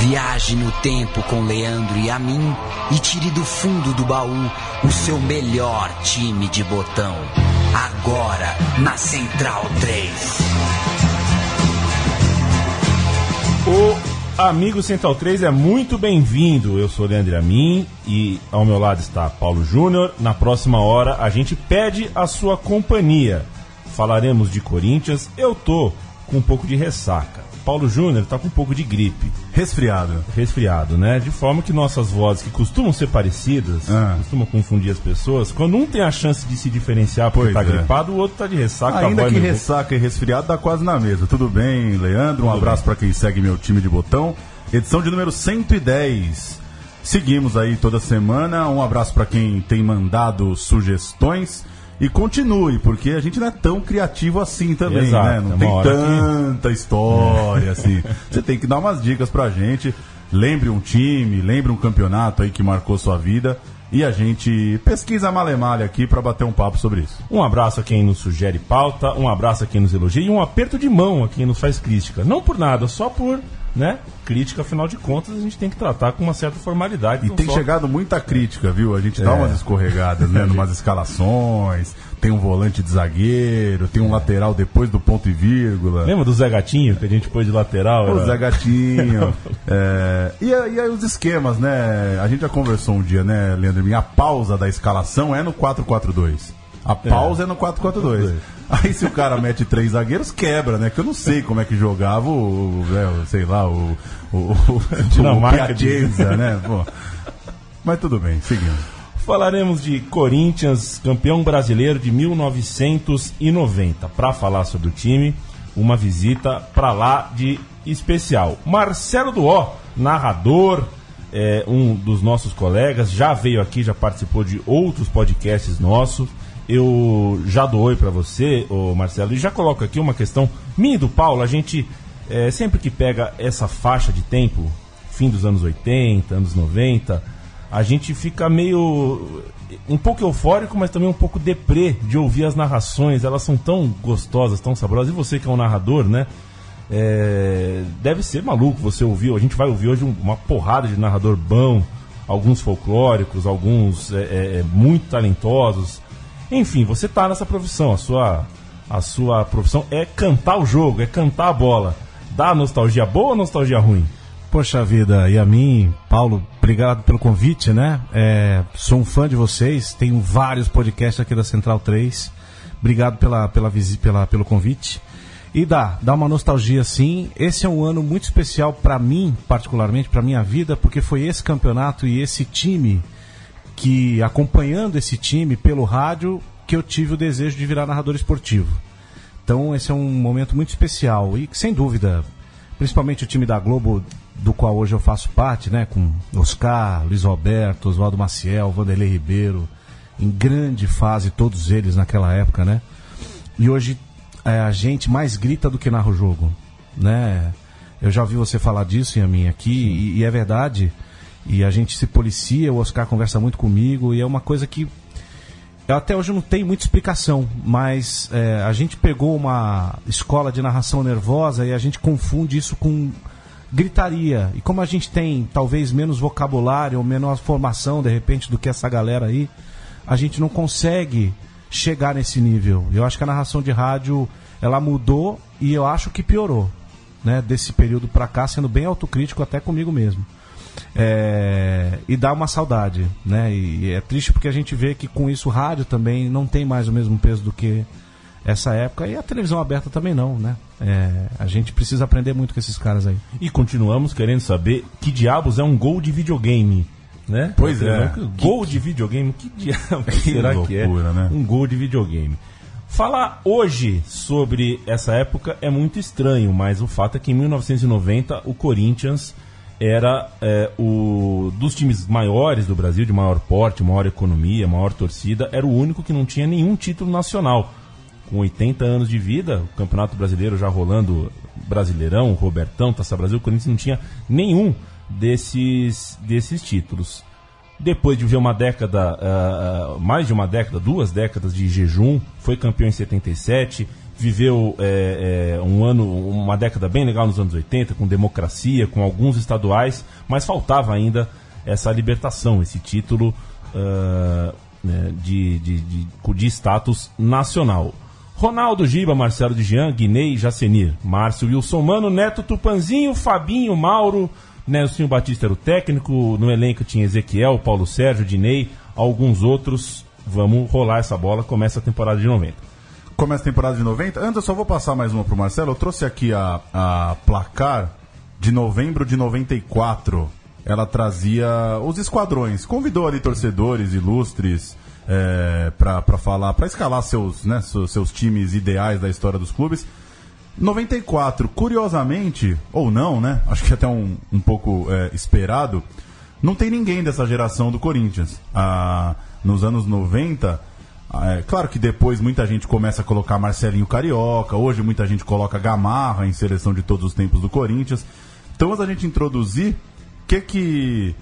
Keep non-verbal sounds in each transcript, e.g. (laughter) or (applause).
Viaje no tempo com Leandro e a mim e tire do fundo do baú o seu melhor time de botão. Agora na Central 3. O amigo Central 3 é muito bem-vindo. Eu sou Leandro Amin e ao meu lado está Paulo Júnior. Na próxima hora a gente pede a sua companhia. Falaremos de Corinthians. Eu tô com um pouco de ressaca. Paulo Júnior tá com um pouco de gripe. Resfriado. Resfriado, né? De forma que nossas vozes, que costumam ser parecidas, Ah. costumam confundir as pessoas, quando um tem a chance de se diferenciar porque Pois tá é. gripado, o outro tá de ressaca. Ainda que ressaca e resfriado dá quase na mesa. Tudo bem, Leandro? Um Tudo abraço pra quem segue meu time de botão. Edição de número 110. Seguimos aí toda semana. Um abraço pra quem tem mandado sugestões. E continue, porque a gente não é tão criativo assim também, Exato, né? é Não uma tem hora que- tanta história assim. Você tem que dar umas dicas pra gente. Lembre um time, lembre um campeonato aí que marcou sua vida. E a gente pesquisa malemalha aqui pra bater um papo sobre isso. Um abraço a quem nos sugere pauta, um abraço a quem nos elogia e um aperto de mão a quem nos faz crítica. Não por nada, só por, né? Crítica, afinal de contas, a gente tem que tratar com uma certa formalidade. E tem só- chegado muita crítica, viu? A gente dá É. umas escorregadas, né? (laughs) Numas escalações, tem um volante de zagueiro, tem um lateral depois do ponto e vírgula. Lembra do Zé Gatinho que a gente pôs de lateral? O Era- Zé Gatinho. (laughs) É, e, aí- e aí os esquemas, né? A gente já conversou um dia, né, Leandro? Minha pausa da escalação é no 4-4-2. A pausa é, no 4-4-2. Aí se o cara mete três zagueiros, quebra, né? Que eu não sei como é que jogava o, né, o- sei lá, o, o, o, (laughs) Dinamarca o Piacenza, né? Pô. Mas tudo bem, seguimos. Falaremos de Corinthians, campeão brasileiro de 1990. Para falar sobre o time, uma visita para lá de especial. Marcelo Duó, narrador, é, um dos nossos colegas, já veio aqui, já participou de outros podcasts nossos. Eu já dou oi para você, ô Marcelo, e já coloco aqui uma questão minha e do Paulo. A gente, é, sempre que pega essa faixa de tempo, fim dos anos 80, anos 90, a gente fica meio. um pouco eufórico, mas também um pouco deprê de ouvir as narrações. Elas são tão gostosas, tão saborosas. E você que é um narrador, né? É, deve ser maluco você ouviu. A gente vai ouvir hoje um- uma porrada de narrador bom, alguns folclóricos, alguns é, é, é, muito talentosos. Enfim, você tá nessa profissão. A sua, a sua profissão é cantar o jogo, é cantar a bola. Dá nostalgia boa ou nostalgia ruim? Poxa vida, e a mim, Paulo, obrigado pelo convite, né? É, sou um fã de vocês, tenho vários podcasts aqui da Central 3. Obrigado pela, pela, pela, pelo convite. E dá, dá uma nostalgia sim. Esse é um ano muito especial para mim, particularmente, para minha vida, porque foi esse campeonato e esse time que, acompanhando esse time pelo rádio, que eu tive o desejo de virar narrador esportivo. Então esse é um momento muito especial e sem dúvida, principalmente o time da Globo, do qual hoje eu faço parte, né, com Oscar, Luiz Roberto, Oswaldo Maciel, Vanderlei Ribeiro, em grande fase todos eles naquela época, né? E hoje é, a gente mais grita do que narra o jogo, né? Eu já ouvi você falar disso, Yamin, aqui, e, e é verdade. E a gente se policia, o Oscar conversa muito comigo, e é uma coisa que até hoje não tenho muita explicação, mas é, a gente pegou uma escola de narração nervosa e a gente confunde isso com gritaria. E como a gente tem talvez menos vocabulário ou menor formação, de repente, do que essa galera aí, a gente não consegue chegar nesse nível. Eu acho que a narração de rádio ela mudou e eu acho que piorou, né? Desse período pra cá, sendo bem autocrítico até comigo mesmo. É, e dá uma saudade, né? E, e é triste porque a gente vê que com isso o rádio também não tem mais o mesmo peso do que essa época e a televisão aberta também não, né? É, a gente precisa aprender muito com esses caras aí. E continuamos querendo saber que diabos é um gol de videogame. Né? Pois é. Que- Gol de videogame, que diabos (laughs) Que será que é? loucura, né? Um gol de videogame. Falar hoje sobre essa época é muito estranho, mas o fato é que em 1990 o Corinthians era é, o dos times maiores do Brasil, de maior porte, maior economia, maior torcida, era o único que não tinha nenhum título nacional. Com 80 anos de vida, o Campeonato Brasileiro já rolando Brasileirão, Robertão, Taça Brasil, o Corinthians não tinha nenhum desses, desses títulos. Depois de viver uma década, ah, mais de uma década, duas décadas de jejum, foi campeão em 77, viveu é, é, um ano, uma década bem legal nos anos 80, com democracia, com alguns estaduais, mas faltava ainda essa libertação, esse título uh, de, de, de, de status nacional. Ronaldo Giba, Marcelo de Jean, Guinei, Jacenir, Márcio Wilson Mano, Neto Tupanzinho, Fabinho, Mauro, Nelson Batista era o técnico, no elenco tinha Ezequiel, Paulo Sérgio, Dinei, alguns outros. Vamos rolar essa bola, começa a temporada de 90. Começa a temporada de 90. Antes eu só vou passar mais uma pro Marcelo. Eu trouxe aqui a, a placar de novembro de 94. Ela trazia os esquadrões. Convidou ali torcedores ilustres é, para falar, para escalar seus, né, seus, seus times ideais da história dos clubes. 94, curiosamente, ou não, né? Acho que até um, um pouco é, esperado, não tem ninguém dessa geração do Corinthians. Ah, nos anos 90, ah, é, claro que depois muita gente começa a colocar Marcelinho Carioca, hoje muita gente coloca Gamarra em seleção de todos os tempos do Corinthians. Então, antes a gente introduzir, o que que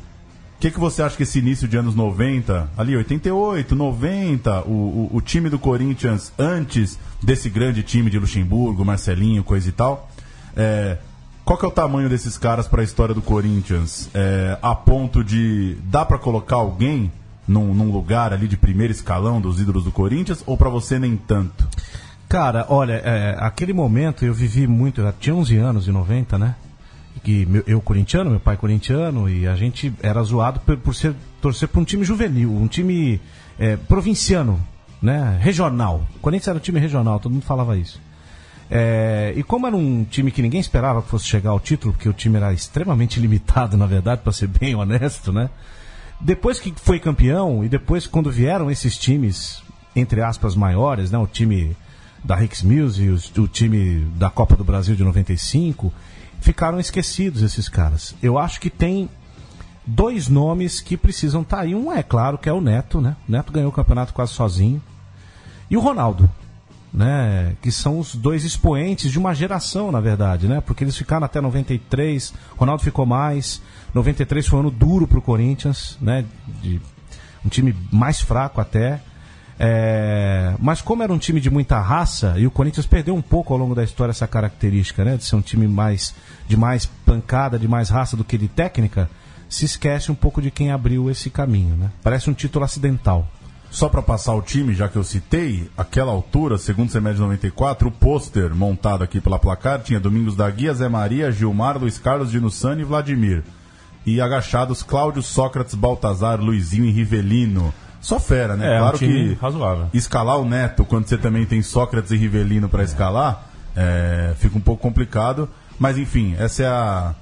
que, que você acha que esse início de anos 90, ali 88, 90, o, o, o, time do Corinthians antes desse grande time de Luxemburgo, Marcelinho, coisa e tal, é, qual que é o tamanho desses caras para a história do Corinthians? É, a ponto de dá para colocar alguém num, num, lugar ali de primeiro escalão dos ídolos do Corinthians ou para você nem tanto? Cara, olha, é, aquele momento eu vivi muito, eu tinha 11 anos em 90, né? que meu, eu corintiano, meu pai corintiano, e a gente era zoado por, por ser, torcer para um time juvenil, um time é, provinciano, né, regional. O Corinthians era um time regional, todo mundo falava isso. É, e como era um time que ninguém esperava que fosse chegar ao título, porque o time era extremamente (laughs) limitado, na verdade, para ser bem honesto, né? Depois que foi campeão e depois quando vieram esses times, entre aspas, maiores, né? O time da Rix Mills e o, o time da Copa do Brasil de 95, ficaram esquecidos esses caras. Eu acho que tem dois nomes que precisam estar tá aí. Um é claro que é o Neto, né? O Neto ganhou o campeonato quase sozinho. E o Ronaldo, né? Que são os dois expoentes de uma geração, na verdade, né? Porque eles ficaram até 93, Ronaldo ficou mais. 93 foi um ano duro pro Corinthians, né? De um time mais fraco até. É, mas como era um time de muita raça, e o Corinthians perdeu um pouco ao longo da história essa característica, né? De ser um time mais de mais pancada, de mais raça do que de técnica, se esquece um pouco de quem abriu esse caminho, né? Parece um título acidental. Só para passar o time, já que eu citei, aquela altura, segundo semestre de 94, o pôster montado aqui pela placar tinha Domingos da Guia, Zé Maria, Gilmar, Luiz Carlos, Dinussani e Vladimir. E agachados Cláudio, Sócrates, Baltazar, Luizinho e Rivelino. Só fera, né? É, claro um que razoável. escalar o Neto quando você também tem Sócrates e Rivelino para escalar, é, fica um pouco complicado. Mas enfim, essa é a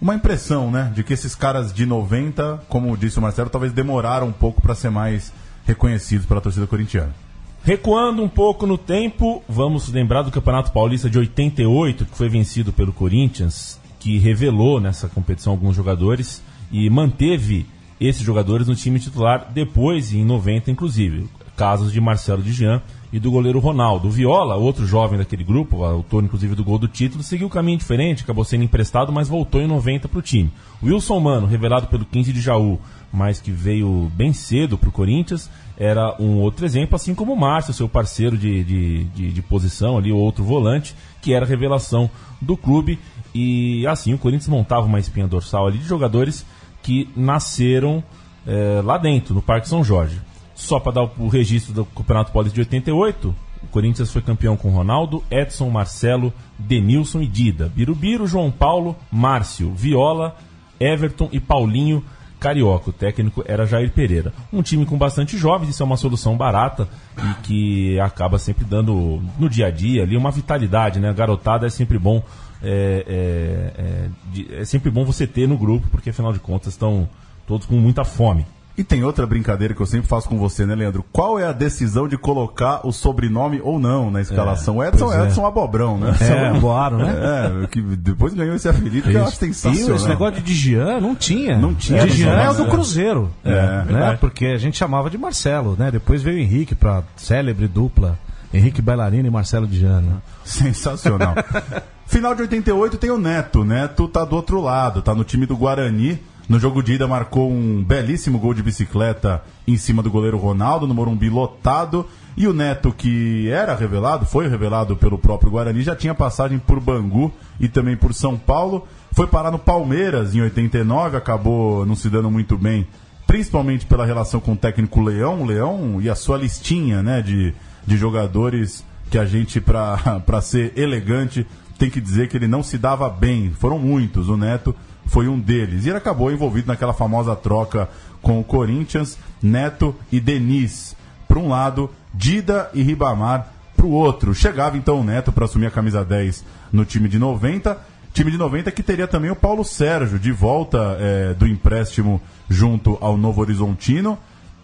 uma impressão, né, de que esses caras de 90, como disse o Marcelo, talvez demoraram um pouco para ser mais reconhecidos pela torcida corintiana. Recuando um pouco no tempo, vamos lembrar do Campeonato Paulista de 88, que foi vencido pelo Corinthians, que revelou nessa competição alguns jogadores e manteve esses jogadores no time titular depois, em 90 inclusive. Casos de Marcelo de Jean e do goleiro Ronaldo. O Viola, outro jovem daquele grupo, autor inclusive do gol do título, seguiu um caminho diferente, acabou sendo emprestado, mas voltou em 90 para o time. Wilson Mano, revelado pelo 15 de Jaú, mas que veio bem cedo para o Corinthians, era um outro exemplo, assim como o Márcio, seu parceiro de, de, de, de posição ali, outro volante, que era revelação do clube. E assim, o Corinthians montava uma espinha dorsal ali de jogadores que nasceram é, lá dentro, no Parque São Jorge. Só para dar o, registro do Campeonato Paulista de 88, o Corinthians foi campeão com Ronaldo, Edson, Marcelo, Denilson e Dida. Birubiru, João Paulo, Márcio, Viola, Everton e Paulinho Carioca. O técnico era Jair Pereira. Um time com bastante jovens, isso é uma solução barata e que acaba sempre dando no dia a dia ali uma vitalidade, né? A garotada é sempre bom é, é, é, de, é sempre bom você ter no grupo, porque afinal de contas estão todos com muita fome. E tem outra brincadeira que eu sempre faço com você, né, Leandro? Qual é a decisão de colocar o sobrenome ou não na escalação? É, Edson é. Edson Abobrão, né? É, Boaro, né? (laughs) É, que depois ganhou esse apelido que eu acho sensacional. Esse negócio de Dijan não tinha. Não tinha. Dijan é o do Cruzeiro. É, né? Porque a gente chamava de Marcelo, né? Depois veio o Henrique pra célebre dupla. Henrique Bailarino e Marcelo Dijan. Né? Sensacional. (laughs) Final de 88 tem o Neto. Neto tá do outro lado, tá no time do Guarani. No jogo de ida marcou um belíssimo gol de bicicleta em cima do goleiro Ronaldo, no Morumbi lotado. E o Neto, que era revelado, foi revelado pelo próprio Guarani, já tinha passagem por Bangu e também por São Paulo. Foi parar no Palmeiras em 89, acabou não se dando muito bem, principalmente pela relação com o técnico Leão. Leão e a sua listinha né, de, de jogadores que a gente, para (laughs) ser elegante, tem que dizer que ele não se dava bem. Foram muitos, o Neto foi um deles. E ele acabou envolvido naquela famosa troca com o Corinthians, Neto e Denis. Para um lado, Dida e Ribamar para o outro. Chegava então o Neto para assumir a camisa 10 no time de 90. Time de 90 que teria também o Paulo Sérgio de volta é, do empréstimo junto ao Novo Horizontino.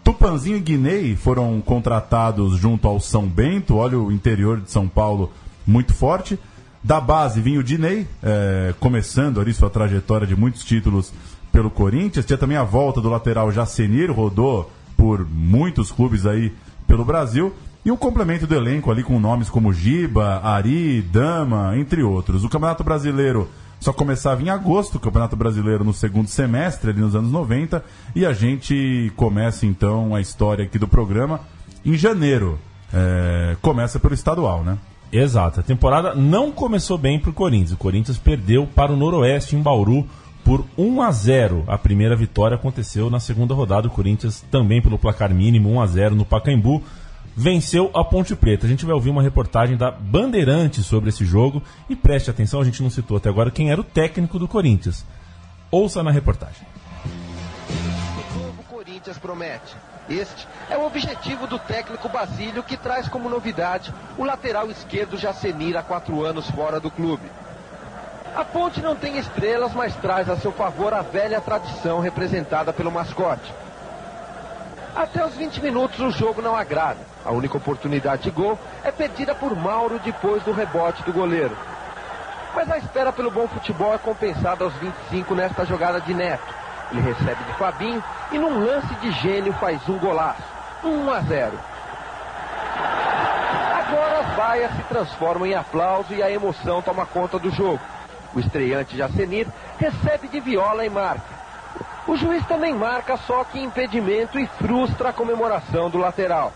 Tupanzinho e Guinei foram contratados junto ao São Bento. Olha o interior de São Paulo muito forte. Da base vinha o Dinei, é, começando ali sua trajetória de muitos títulos pelo Corinthians. Tinha também a volta do lateral Jacenir, rodou por muitos clubes aí pelo Brasil. E um complemento do elenco ali com nomes como Giba, Ari, Dama, entre outros. O Campeonato Brasileiro só começava em agosto, o Campeonato Brasileiro no segundo semestre, ali nos anos 90, e a gente começa então a história aqui do programa em janeiro. É, começa pelo estadual, né? Exato. A temporada não começou bem para o Corinthians. O Corinthians perdeu para o Noroeste em Bauru por 1 a 0. A primeira vitória aconteceu na segunda rodada. O Corinthians também pelo placar mínimo 1 a 0 no Pacaembu venceu a Ponte Preta. A gente vai ouvir uma reportagem da Bandeirante sobre esse jogo e preste atenção, a gente não citou até agora quem era o técnico do Corinthians. Ouça na reportagem. O novo Corinthians promete. Este é o objetivo do técnico Basílio, que traz como novidade o lateral esquerdo Jacenir há quatro anos fora do clube. A ponte não tem estrelas, mas traz a seu favor a velha tradição representada pelo mascote. Até os 20 minutos o jogo não agrada. A única oportunidade de gol é perdida por Mauro depois do rebote do goleiro. Mas a espera pelo bom futebol é compensada aos 25 nesta jogada de Neto. Ele recebe de Fabinho e num lance de gênio faz um golaço. 1 a 0. Agora as vaias se transformam em aplauso e a emoção toma conta do jogo. O estreante Jacenir recebe de viola e marca. O juiz também marca, só que impedimento e frustra a comemoração do lateral.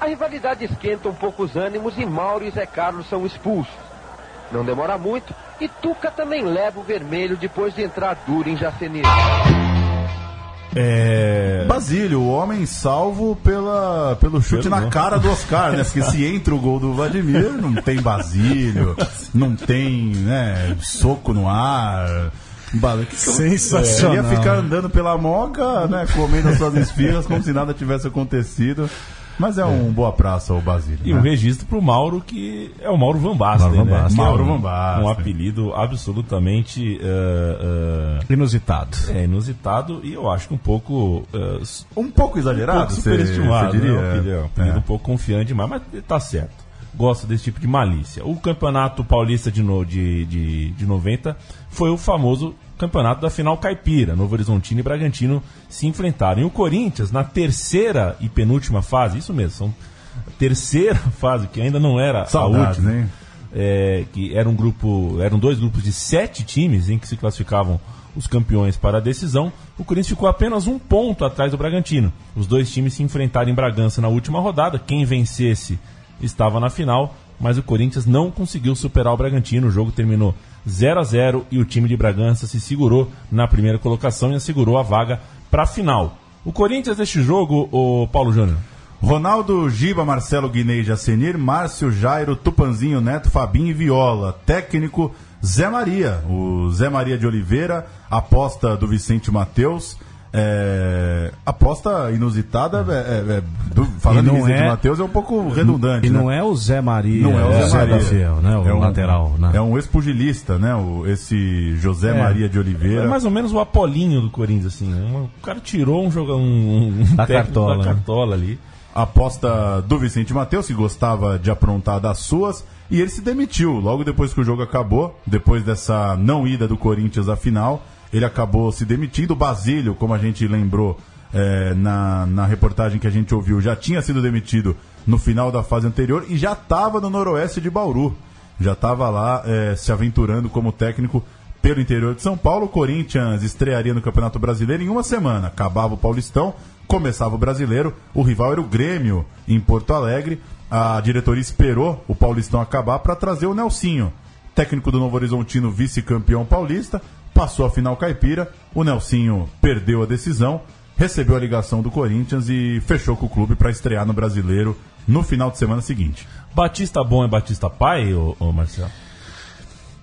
A rivalidade esquenta um pouco os ânimos e Mauro e Zé Carlos são expulsos. Não demora muito e Tuca também leva o vermelho depois de entrar duro em Jacenir. É... Basílio, o homem salvo pela, pelo chute Pelo na cara do Oscar, né? Porque se entra o gol do Vladimir, não tem Basílio, não tem né, soco no ar. Que Sensacional. Ia ficar andando pela moca, né? Comendo as suas esfirras como se nada tivesse acontecido. Mas é um boa praça o Basílio. E né? um registro pro Mauro, que é o Mauro Van Basten, Mauro Van né? Basten. Que é Mauro um, Van Basten. Um apelido absolutamente eh, eh, Inusitado. é, inusitado e eu acho que um pouco eh, Um pouco um exagerado, pouco você, superestimado, você diria? né? Um apelido, um apelido É. um pouco confiante demais, mas tá certo. Gosto desse tipo de malícia. O campeonato paulista de, no, de, de, de 90 foi o famoso campeonato da final caipira. Novo Horizontino e Bragantino se enfrentaram. E o Corinthians, na terceira e penúltima fase, isso mesmo, são terceira (laughs) fase, que ainda não era Saudades, a última hein? é, que era um grupo, eram dois grupos de sete times em que se classificavam os campeões para a decisão. O Corinthians ficou apenas um ponto atrás do Bragantino. Os dois times se enfrentaram em Bragança na última rodada. Quem vencesse estava na final, mas o Corinthians não conseguiu superar o Bragantino. O jogo terminou 0 a 0 e o time de Bragança se segurou na primeira colocação e assegurou a vaga para a final. O Corinthians neste jogo, o Paulo Júnior. Ronaldo, Giba, Marcelo Guinei, Jacenir, Márcio, Jairo, Tupanzinho, Neto, Fabinho e Viola. Técnico Zé Maria. O Zé Maria de Oliveira, aposta do Vicente Matheus. É, aposta inusitada, é, é, é, do- falando em é- Matheus, é um pouco redundante. E né? não é o Zé Maria, Não é o Zé Maria. da Fiel, né? O É um- lateral, né? É um ex-pugilista, né? O, esse José Maria de Oliveira. É mais ou menos o Apolinho do Corinthians, assim. né? Um- O cara tirou um jogo, um, um Da cartola, da né? cartola ali. aposta do Vicente Matheus, que gostava de aprontar das suas, e ele se demitiu logo depois que o jogo acabou, depois dessa não ida do Corinthians à final, ele acabou se demitindo. O Basílio, como a gente lembrou é, na, na reportagem que a gente ouviu, já tinha sido demitido no final da fase anterior e já estava no noroeste de Bauru. Já estava lá é, se aventurando como técnico pelo interior de São Paulo. O Corinthians estrearia no Campeonato Brasileiro em uma semana. Acabava o Paulistão, começava o Brasileiro. O rival era o Grêmio, em Porto Alegre. A diretoria esperou o Paulistão acabar para trazer o Nelsinho, técnico do Novo Horizontino, vice-campeão paulista. Passou a final caipira. O Nelsinho perdeu a decisão, recebeu a ligação do Corinthians e fechou com o clube para estrear no Brasileiro no final de semana seguinte. Batista bom é Batista pai, ô, ô Marcelo?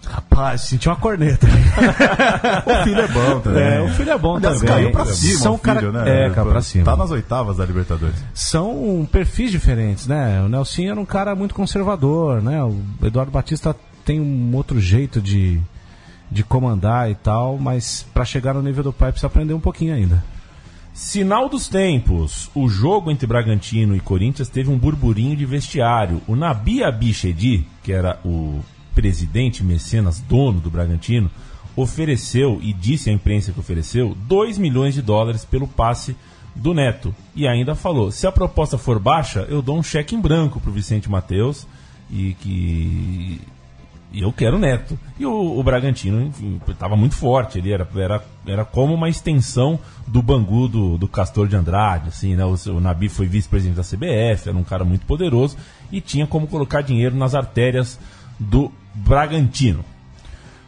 Rapaz, senti uma corneta. (laughs) O filho é bom também. É, o filho é bom Aliás, também. caiu pra cima São o filho, cara- né? É, caiu pra cima. Tá nas oitavas da Libertadores. São perfis diferentes, né? O Nelson era um cara muito conservador, né? O Eduardo Batista tem um outro jeito de, de comandar e tal, mas pra chegar no nível do pai precisa aprender um pouquinho ainda. Sinal dos tempos. O jogo entre Bragantino e Corinthians teve um burburinho de vestiário. O Nabi Abichedi, que era o presidente mecenas dono do Bragantino, ofereceu e disse à imprensa que ofereceu 2 milhões de dólares pelo passe do Neto. E ainda falou: se a proposta for baixa, eu dou um cheque em branco pro Vicente Mateus e que e eu quero Neto. E o, o Bragantino estava muito forte, ele era, era, era como uma extensão do Bangu do, do Castor de Andrade, assim, né? O, o Nabi foi vice-presidente da CBF, era um cara muito poderoso e tinha como colocar dinheiro nas artérias do Bragantino.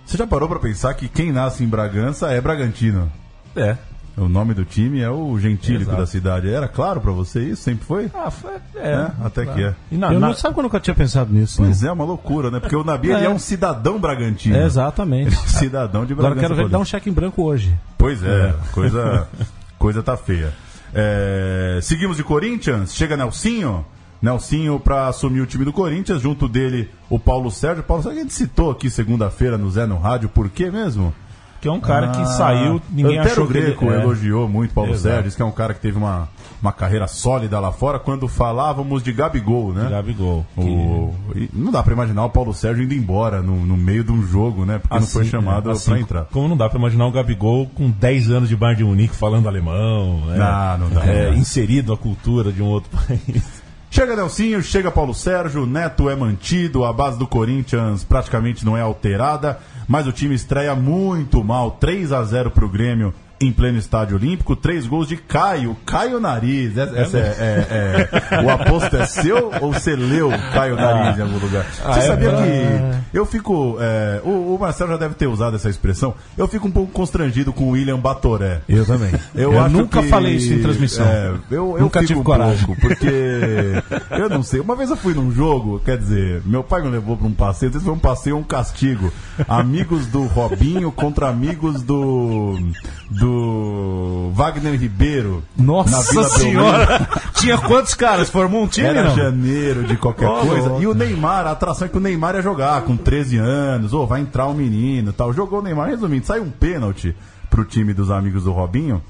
Você já parou pra pensar que quem nasce em Bragança é Bragantino? É. O nome do time é o gentílico Exato. da cidade. Era claro pra você isso? Sempre foi? Ah, foi, É, até que é. E na, eu na- não sabe que eu nunca tinha pensado nisso. Pois né? é, uma loucura, né? Porque o Nabi ele é um cidadão bragantino. É, exatamente. Ele é um cidadão de Agora Bragança. eu quero ver ele dar um cheque em branco hoje. Pois é, coisa, (laughs) coisa tá feia. É, seguimos de Corinthians, chega Nelsinho. Nelsinho para assumir o time do Corinthians, junto dele o Paulo Sérgio. Paulo Sérgio, a gente citou aqui segunda-feira no Zé no Rádio, por quê mesmo? Que é um cara que Ah, saiu, ninguém Antero achou que ele... Greco é. elogiou muito Paulo Exato. Sérgio, que é um cara que teve uma, uma carreira sólida lá fora, quando falávamos de Gabigol, né? Gabigol. que- O- e não dá pra imaginar o Paulo Sérgio indo embora no, no meio de um jogo, né? Porque não foi Assim, chamado é, assim, pra entrar. Como não dá pra imaginar o Gabigol com 10 anos de Bayern de Munique falando alemão, né? Não, não dá, É, não dá. inserido a cultura de um outro (laughs) país. Chega Nelsinho, chega Paulo Sérgio, Neto é mantido, a base do Corinthians praticamente não é alterada, mas o time estreia muito mal, 3 a 0 pro Grêmio em pleno estádio olímpico, três gols de Caio, Caio Nariz. Essa, essa é, é- é- o aposto é seu ou você leu Caio Nariz em algum lugar? Você é sabia que eu fico, é, o, o Marcelo já deve ter usado essa expressão, eu fico um pouco constrangido com o William Batoré. Eu também. Eu, Eu, nunca que- falei isso em transmissão. é, eu, eu Nunca tive um coragem. pouco, porque eu não sei. Uma vez eu fui num jogo, quer dizer, meu pai me levou para um passeio, não sei se foi um passeio ou um castigo. Amigos do Robinho contra amigos do do Wagner Ribeiro. Nossa senhora! (laughs) Tinha quantos caras? Formou um time, Era não? janeiro de qualquer Ó, coisa. louco. E o Neymar, a atração é que o Neymar ia jogar com 13 anos, ou vai entrar um menino tal. Jogou o Neymar, resumindo, saiu um pênalti pro time dos amigos do Robinho.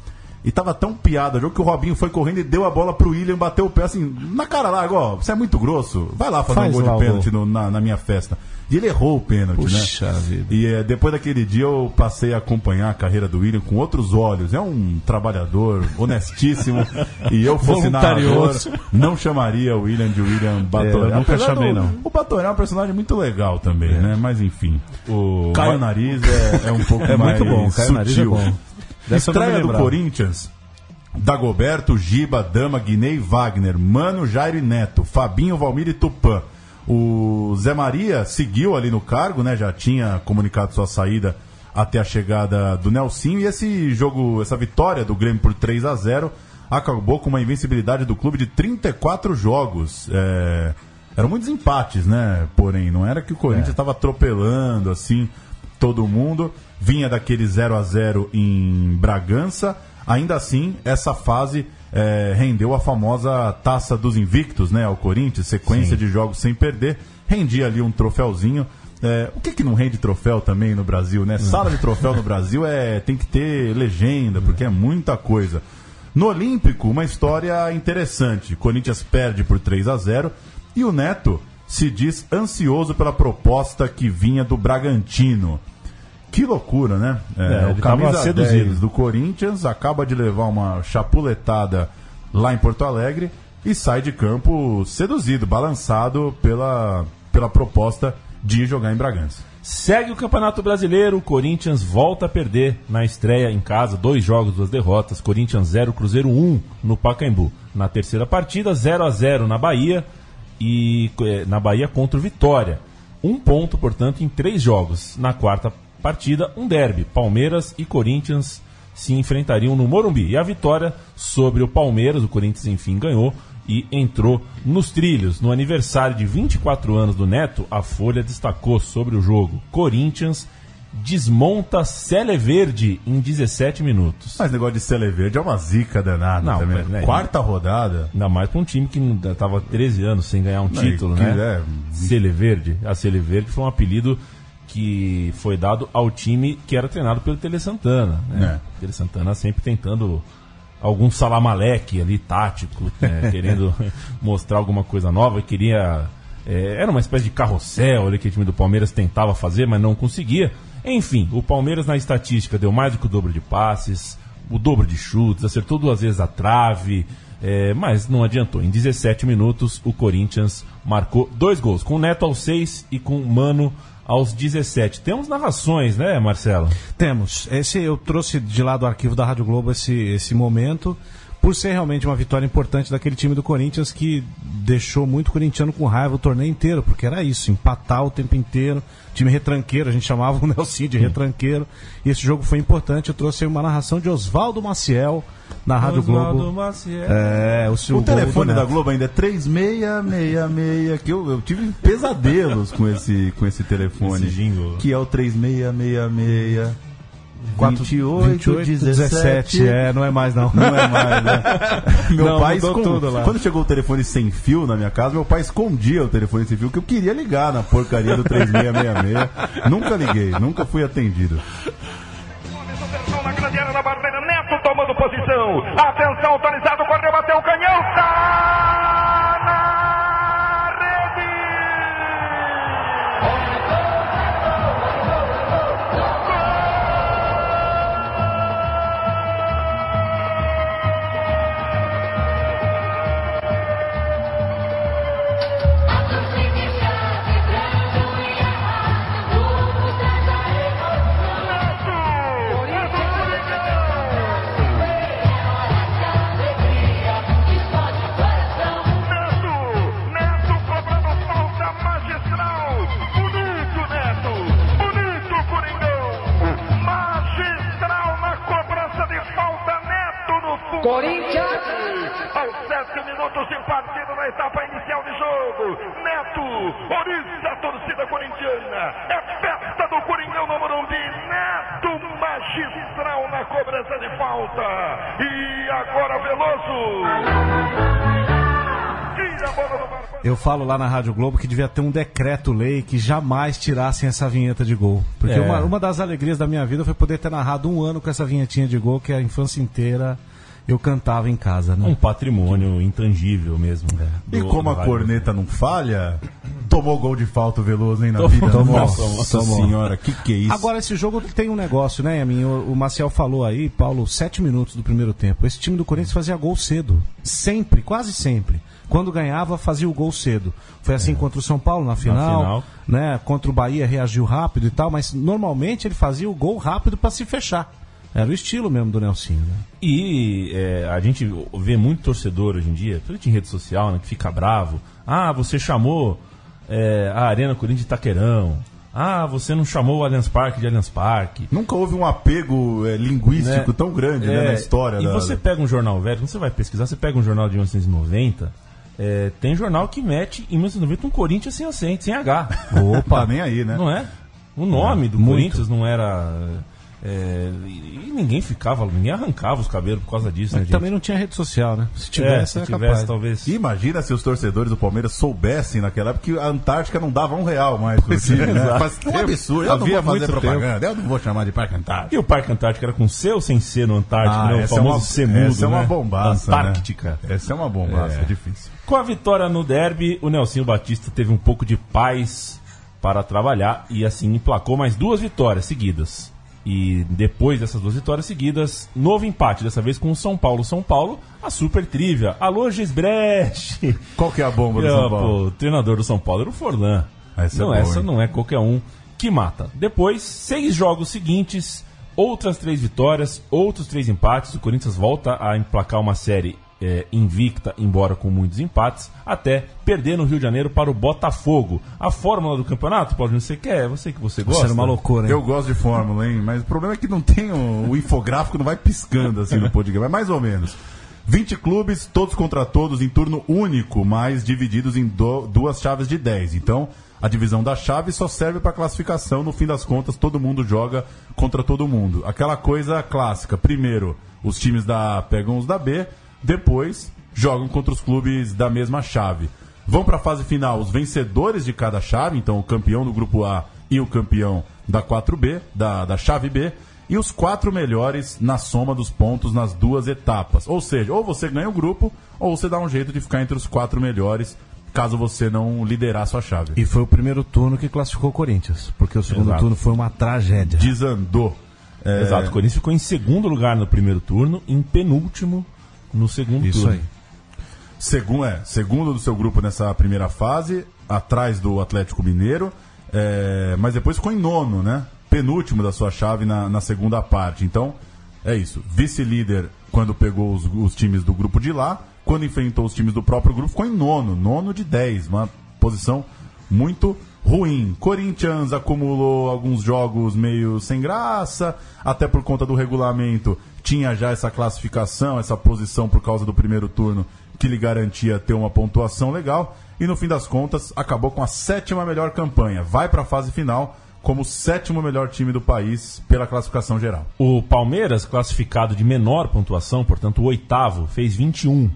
E tava tão piada o jogo que o Robinho foi correndo e deu a bola pro William, bateu o pé assim, na cara lá, igual, você é muito grosso, vai lá fazer Faz um gol de o pênalti no- na, na minha festa. E ele errou o pênalti, Puxa né? vida. E eh, depois daquele dia eu passei a acompanhar a carreira do William com outros olhos. É um trabalhador honestíssimo. (laughs) e eu fosse narrador, não chamaria o William de William Batoré. É, nunca Apesar chamei, do- não. O Batoré é um personagem muito legal também, né? Mas enfim. O Caio Nariz é, é um pouco (laughs) É mais muito bom, Caio Nariz é bom. Dessa Estreia do. Corinthians. Dagoberto, Giba, Dama, Guinei, Wagner, Mano, Jairo e Neto, Fabinho, Valmir e Tupã. O Zé Maria seguiu ali no cargo, né? Já tinha comunicado sua saída até a chegada do Nelsinho. E esse jogo, essa vitória do Grêmio por 3 a 0 acabou com uma invencibilidade do clube de 34 jogos. É, eram muitos empates, né? Porém, não era que o Corinthians estava atropelando assim todo mundo. Vinha daquele 0 a 0 em Bragança. Ainda assim, essa fase é, rendeu a famosa taça dos invictos, né? Ao Corinthians, sequência de jogos sem perder. Rendia ali um troféuzinho. É, o que, que não rende troféu também no Brasil, né? Sala de troféu no Brasil é tem que ter legenda, porque é muita coisa. No Olímpico, uma história interessante. Corinthians perde por 3 a 0 e o Neto se diz ansioso pela proposta que vinha do Bragantino. Que loucura, né? É, o ele tava camisa seduzido. 10 do Corinthians acaba de levar uma chapuletada lá em Porto Alegre e sai de campo seduzido, balançado pela, pela proposta de jogar em Bragança. Segue o Campeonato Brasileiro, o Corinthians volta a perder na estreia em casa, dois jogos, duas derrotas, Corinthians 0, Cruzeiro 1 no Pacaembu. Na terceira partida, 0 a 0 na Bahia e eh, na Bahia contra o Vitória. Um ponto, portanto, em três jogos. Na quarta partida, um derby, Palmeiras e Corinthians se enfrentariam no Morumbi. E a vitória sobre o Palmeiras, o Corinthians enfim ganhou e entrou nos trilhos. No aniversário de 24 anos do Neto, a Folha destacou sobre o jogo: Corinthians desmonta Cele Verde em 17 minutos. Mas negócio de Cele Verde é uma zica danada Não, também. né, Quarta rodada. Ainda mais para um time que estava 13 anos sem ganhar um Não, título, né? é- Cele Verde. A Cele Verde foi um apelido que foi dado ao time que era treinado pelo Tele Santana. Né? É. Tele Santana sempre tentando algum salamaleque ali tático, né? (laughs) querendo mostrar alguma coisa nova, queria é, era uma espécie de carrossel ali que o time do Palmeiras tentava fazer, mas não conseguia. Enfim, o Palmeiras na estatística deu mais do que o dobro de passes, o dobro de chutes, acertou duas vezes a trave, é, mas não adiantou. Em 17 minutos, o Corinthians marcou dois gols, com o Neto aos 6 e com o Mano aos 17. Temos narrações, né, Marcelo? Temos. Esse eu trouxe de lá do arquivo da Rádio Globo esse, esse momento, por ser realmente uma vitória importante daquele time do Corinthians que deixou muito corintiano com raiva o torneio inteiro, porque era isso, empatar o tempo inteiro, time retranqueiro, a gente chamava o (laughs) Nelson de retranqueiro, e esse jogo foi importante. Eu trouxe aí uma narração de Oswaldo Maciel na Rádio Globo. Maciel. É, o, O telefone da Neto. Globo ainda é 3666, que eu, eu tive pesadelos com esse, com esse telefone. Esse. Que é o 3666 Quatro- 28, 17. é, não é mais não. Não é mais, né? (laughs) Meu Não, pai mudou escon- tudo lá. Quando chegou o telefone sem fio na minha casa, meu pai escondia o telefone sem fio, que eu queria ligar na porcaria do 3666. nunca liguei, nunca fui atendido. Atenção na grande área da barreira, Neto tomando posição. Atenção, autorizado, correu, bateu o canhão, tá falo lá na Rádio Globo que devia ter um decreto-lei que jamais tirassem essa vinheta de gol. Porque É. uma, uma das alegrias da minha vida foi poder ter narrado um ano com essa vinhetinha de gol que a infância inteira eu cantava em casa, né? Um patrimônio intangível mesmo. né, E do- como do a corneta não falha, tomou gol de falta o Veloso, hein, na Tomou, vida? tomou, Nossa tomou. senhora, que que é isso? Agora, esse jogo tem um negócio, né, Yamin? O, o Maciel falou aí, Paulo, sete minutos do primeiro tempo. Esse time do Corinthians fazia gol cedo. Sempre, quase sempre. Quando ganhava, fazia o gol cedo. Foi assim contra o São Paulo na final, final. né? Contra o Bahia reagiu rápido e tal, mas normalmente ele fazia o gol rápido para se fechar. Era o estilo mesmo do Nelsinho, né? E é, a gente vê muito torcedor hoje em dia, principalmente em rede social, né, que fica bravo. Ah, você chamou é, a Arena Corinthians de Taquerão. Ah, você não chamou o Allianz Parque de Allianz Parque. Nunca houve um apego é, linguístico Né? tão grande né, É, na história E da... você pega um jornal velho, quando você vai pesquisar, você pega um jornal de 1990, é, tem jornal que mete em 1990 um Corinthians sem acento, sem H. Opa, nem aí, né? Não é? O nome do muito. Corinthians não era. É, e e ninguém ficava, ninguém arrancava os cabelos por causa disso, né, Mas gente? também não tinha rede social, né? Se É, tivesse, se era tivesse, capaz. talvez. Imagina se os torcedores do Palmeiras soubessem naquela época que a Antártica não dava um real mais pro (laughs) time, né? exato. Faz um absurdo. Eu Havia não vou fazer propaganda, eu não vou chamar de Parque Antártico. E o Parque Antártico era com C ou sem C no Antártico, né? O essa é famoso uma, C mudo, essa é uma né? bombaça, Antártica. Né? Essa é uma bombaça, É. é difícil. Com a vitória no derby, o Nelsinho Batista teve um pouco de paz para trabalhar e assim emplacou mais duas vitórias seguidas. E depois dessas duas vitórias seguidas, novo empate, dessa vez com o São Paulo. São Paulo, a super trivia. Alô, Gisbrecht! Qual que é a bomba do São Paulo? o treinador do São Paulo era o Forlan. Essa é não, boa, essa não é qualquer um que mata. Depois, seis jogos seguintes, outras três vitórias, outros três empates. O Corinthians volta a emplacar uma série é, invicta, embora com muitos empates, até perder no Rio de Janeiro para o Botafogo. A fórmula do campeonato, Paulinho, você quer? Você que você Isso gosta? era uma loucura, hein? Eu gosto de Fórmula, hein? Mas o problema é que não tem o, o infográfico, não vai piscando assim no podcast, mas mais ou menos. 20 clubes, todos contra todos, em turno único, mas divididos em do- duas chaves de 10. Então, a divisão da chave só serve para classificação. No fim das contas, todo mundo joga contra todo mundo. Aquela coisa clássica. Primeiro, os times da pegam os da B, depois jogam contra os clubes da mesma chave. Vão para a fase final os vencedores de cada chave, então o campeão do grupo A e o campeão da 4B, da, da chave B, e os quatro melhores na soma dos pontos nas duas etapas. Ou seja, ou você ganha o grupo, ou você dá um jeito de ficar entre os quatro melhores, caso você não liderar a sua chave. E foi o primeiro turno que classificou o Corinthians, porque o segundo Exato. turno foi uma tragédia. Desandou. É, Exato, o Corinthians ficou em segundo lugar no primeiro turno, em penúltimo no segundo Isso turno. aí. Segundo, é, segundo do seu grupo nessa primeira fase, atrás do Atlético Mineiro, é, mas depois ficou em nono, né? Penúltimo da sua chave na, na segunda parte. Então, é isso. Vice-líder quando pegou os, os times do grupo de lá, quando enfrentou os times do próprio grupo, ficou em nono, nono de 10, uma posição muito ruim. Corinthians acumulou alguns jogos meio sem graça, até por conta do regulamento, tinha já essa classificação, essa posição por causa do primeiro turno que lhe garantia ter uma pontuação legal e no fim das contas acabou com a sétima melhor campanha. Vai para a fase final como o sétimo melhor time do país pela classificação geral. O Palmeiras, classificado de menor pontuação, portanto o oitavo, fez 21.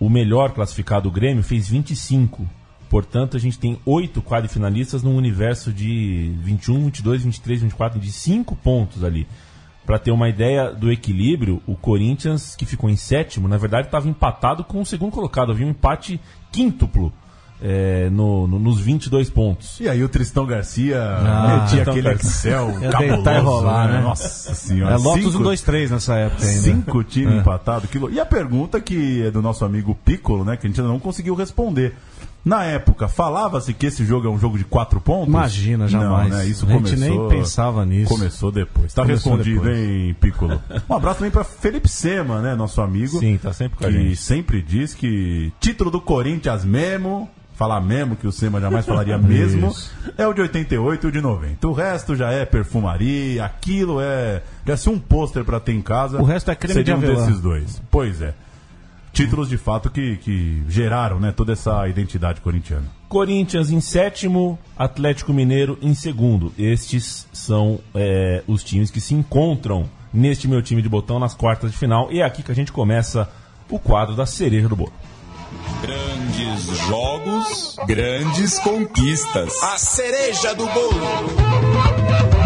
O melhor classificado, o Grêmio, fez 25. Portanto, a gente tem oito quadrifinalistas num universo de 21, 22, 23, 24, de 5 pontos ali. Para ter uma ideia do equilíbrio, o Corinthians, que ficou em sétimo, na verdade estava empatado com o segundo colocado. Havia um empate quíntuplo é, no, no- nos 22 pontos. E aí o Tristão Garcia Ah, metia Tristão aquele Garcia. Excel (laughs) Ia cabuloso, deitar e rolar, né? Nossa senhora. É Lotus Cinco- 1, 2, 3 nessa época ainda. Cinco times É. empatados. E a pergunta que é do nosso amigo Piccolo, né? Que a gente ainda não conseguiu responder. Na época, falava-se que esse jogo é um jogo de quatro pontos? Imagina, jamais. Não, né? Isso A gente começou... nem pensava nisso. Começou depois. Tá Começou respondido, depois. hein, Piccolo? (laughs) Um abraço também pra Felipe Sema, né? Nosso amigo. Sim, tá sempre com a Que gente. sempre diz que título do Corinthians mesmo... Falar mesmo, que o Sema jamais falaria (laughs) mesmo, é o de 88 e o de 90. O resto já é perfumaria, aquilo é. Já se um pôster pra ter em casa. O resto é creme seria de um avelã. desses dois. Pois é. Títulos de fato que, que geraram né, toda essa identidade corintiana. Corinthians em sétimo, Atlético Mineiro em segundo. Estes são é, os times que se encontram neste meu time de botão nas quartas de final. E é aqui que a gente começa o quadro da cereja do bolo. Grandes jogos, grandes conquistas. A cereja do bolo.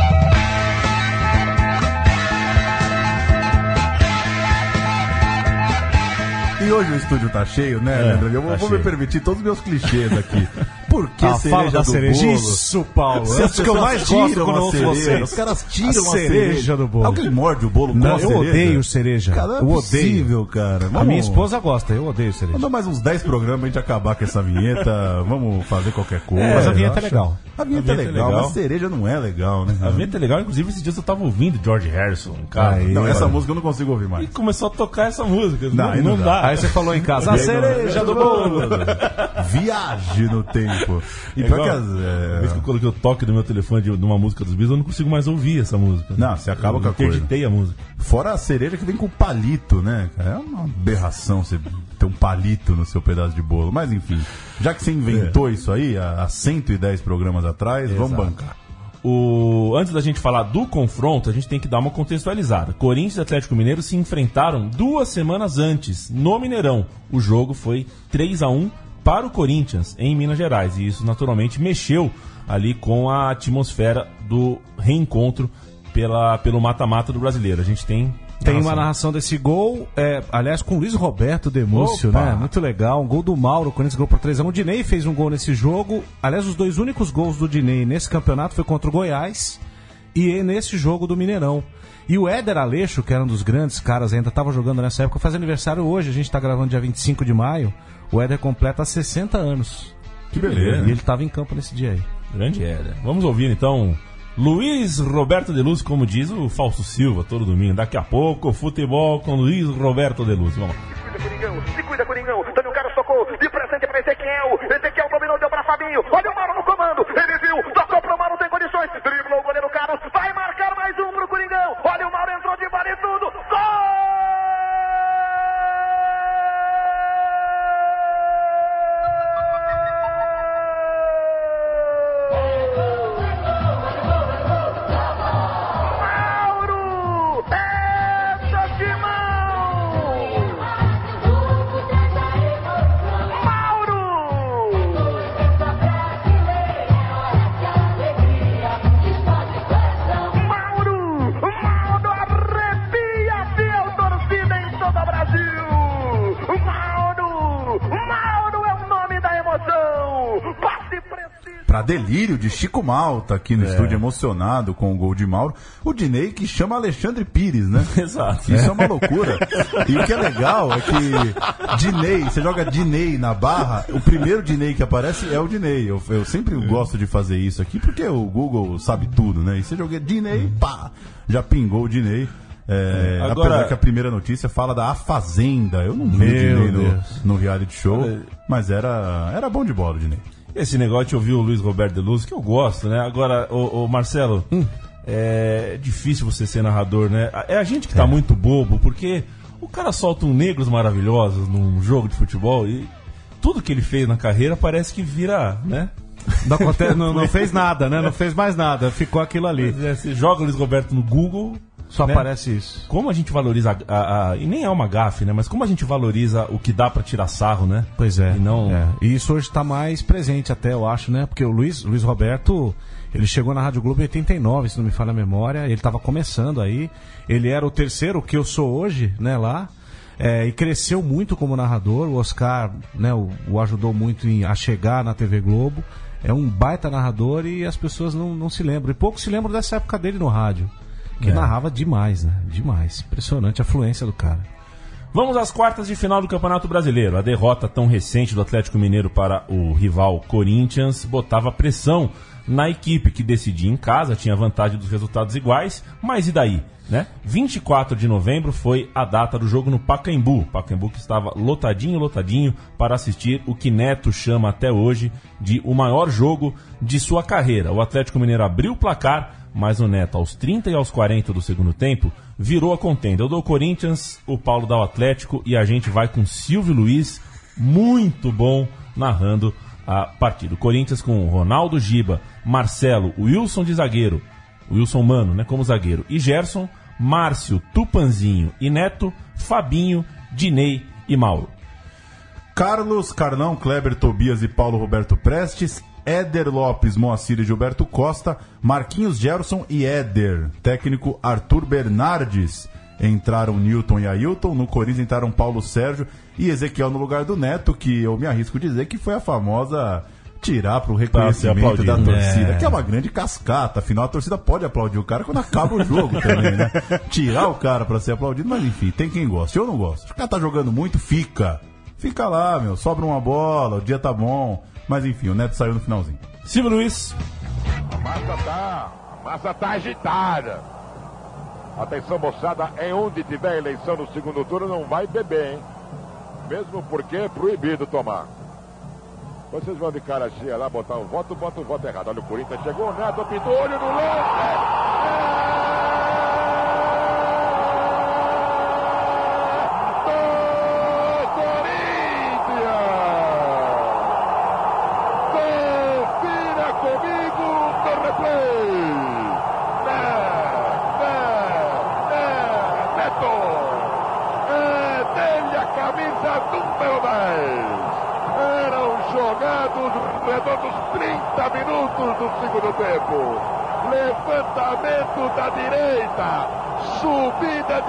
E hoje o estúdio tá cheio, né, Leandro? Eu vou, tá vou me cheio. permitir todos os meus clichês aqui. (laughs) Por que cereja fala da do cereja. bolo? Isso, Paulo. Se É que eu mais gosto quando a ouço cereja, vocês. Os caras tiram A a cereja do bolo. Alguém morde o bolo com Não, a eu cereja? odeio cereja. Cara, é eu odeio. possível, cara. A Vamos- minha esposa gosta, eu odeio cereja. Manda mais uns 10 programas pra gente acabar com essa vinheta. (laughs) Vamos fazer qualquer coisa. mas a vinheta é legal. A vinheta, A é vinheta é legal, legal. mas cereja não é legal, né? A venta é legal, inclusive esses dias eu tava ouvindo George Harrison, cara. Aí, Não, essa música eu não consigo ouvir E mais. começou a tocar essa música. Não, Não, não não dá. Aí você falou em casa, a cereja do bolo. (laughs) Viaje no tempo. (laughs) E É pior igual- que as, é, Uma vez que eu coloquei o toque do meu telefone de, de uma música dos Beatles, eu não consigo mais ouvir essa música. Não, você acaba eu com a coisa. a música. Fora a cereja que vem com palito, né? É uma aberração você ter um palito no seu pedaço de bolo. Mas enfim, já que você inventou isso aí há há 110 programas atrás, vamos Exato. bancar. O... Antes da gente falar do confronto, a gente tem que dar uma contextualizada. Corinthians e Atlético Mineiro se enfrentaram duas semanas antes, no Mineirão. O jogo foi 3 a 1 para o Corinthians, em Minas Gerais. E isso, naturalmente, mexeu ali com a atmosfera do reencontro pela, pelo mata-mata do brasileiro. A gente tem. Tem uma narração. desse gol, é, aliás, com o Luiz Roberto Demúcio, Opa! né? Muito legal. Um gol do Mauro, o Corinthians ganhou por 3x1. O Dinei fez um gol nesse jogo. Aliás, os dois únicos gols do Dinei nesse campeonato foi contra o Goiás e nesse jogo do Mineirão. E o Éder Aleixo, que era um dos grandes caras, ainda estava jogando nessa época, faz aniversário hoje. A gente está gravando dia 25 de maio. O Éder completa 60 anos. Que beleza. E ele estava em campo nesse dia aí. Grande Éder. Vamos ouvir então Luiz Roberto de Luz, como diz o Fausto Silva, todo domingo. Daqui a pouco, futebol com Luiz Roberto de Luz. Vamos lá. Coringão, se cuida, Coringão. Tony Carlos tocou de presente para Ezequiel. Ezequiel dominou, deu para Fabinho. Olha o Mauro no comando. Ele viu, tocou pro Mauro, tem condições. Driblou o goleiro Carlos. Vai marcar mais um pro Coringão. Olha o Pra delírio de Chico Malta aqui no estúdio emocionado com o gol de Mauro. O Dinei que chama Alexandre Pires, né? (laughs) Exato. Isso é uma loucura. E o que é legal é que Dinei, você joga Dinei na barra, o primeiro Dinei que aparece é o Dinei. Eu, eu sempre gosto de fazer isso aqui porque o Google sabe tudo, né? E você joga Dinei, pá, já pingou o Dinei. É, Agora- apesar que a primeira notícia fala da A Fazenda. Eu não vi o Dinei no, no reality show, mas era, era bom de bola o Dinei. Esse negócio de ouvir o Luiz Roberto de Luz, que eu gosto, né? Agora, ô, ô, Marcelo, é difícil você ser narrador, né? É a gente que tá muito bobo, porque o cara solta um negros maravilhosos num jogo de futebol e tudo que ele fez na carreira parece que vira, né? Não, aconte- não, não (laughs) fez nada, né? Não fez mais nada. Ficou aquilo ali. É, Você joga o Luiz Roberto no Google. Só né? aparece isso. Como a gente valoriza a, a- a- E nem é uma gafe, né? Mas como a gente valoriza o que dá pra tirar sarro, né? Pois é. E não. é. E isso hoje está mais presente até, eu acho, né? Porque o Luiz, Luiz Roberto, ele chegou na Rádio Globo em 89, se não me falha a memória. Ele estava começando aí. Ele era o terceiro que eu sou hoje, né, lá. É, e cresceu muito como narrador. O Oscar né, o, o ajudou muito em- a chegar na TV Globo. É um baita narrador e as pessoas não, não se lembram. E poucos se lembram dessa época dele no rádio. Que narrava demais, né? Demais. Impressionante a fluência do cara. Vamos às quartas de final do Campeonato Brasileiro. A derrota tão recente do Atlético Mineiro para o rival Corinthians botava pressão na equipe que decidia em casa, tinha vantagem dos resultados iguais, mas e daí? Né? 24 de novembro foi a data do jogo no Pacaembu. Pacaembu que estava lotadinho, lotadinho para assistir o que Neto chama até hoje de o maior jogo de sua carreira. O Atlético Mineiro abriu o placar, mas o Neto, aos 30 e aos 40 do segundo tempo, virou a contenda. Eu dou o Corinthians, o Paulo dá o Atlético e a gente vai com Silvio Luiz, muito bom, narrando a partida. O Corinthians com Ronaldo Giba, Marcelo, Wilson de zagueiro, Wilson Mano, né, como zagueiro, e Gerson, Márcio, Tupanzinho e Neto, Fabinho, Dinei e Mauro. Carlos, Carlão, Kleber, Tobias e Paulo Roberto Prestes, Éder Lopes, Moacir e Gilberto Costa, Marquinhos Gerson e Éder. Técnico Arthur Bernardes. Entraram Newton e Ailton. No Corinthians entraram Paulo Sérgio e Ezequiel no lugar do Neto, que eu me arrisco dizer que foi a famosa tirar pro reconhecimento ser da torcida, É. que é uma grande cascata. Afinal, a torcida pode aplaudir o cara quando acaba o jogo também, né? (laughs) Tirar o cara pra ser aplaudido, mas enfim, tem quem gosta. Eu não gosto. Se o cara tá jogando muito, fica. Fica lá, meu. Sobra uma bola, o dia tá bom. Mas enfim, o Neto saiu no finalzinho. Silvio Luiz, A massa tá, a massa tá agitada. Atenção, moçada, em onde tiver eleição no segundo turno, não vai beber, hein? Mesmo porque é proibido tomar. Vocês vão de cara cheia lá botar o voto, bota o voto errado. Olha o Corinthians, chegou o Neto, pintou olho no lance. Do Corinthians! Confira comigo no replay. Né, né, né, Neto. É dele a camisa número 10. Eram jogados redondos 30 minutos do segundo tempo. Levantamento da direita.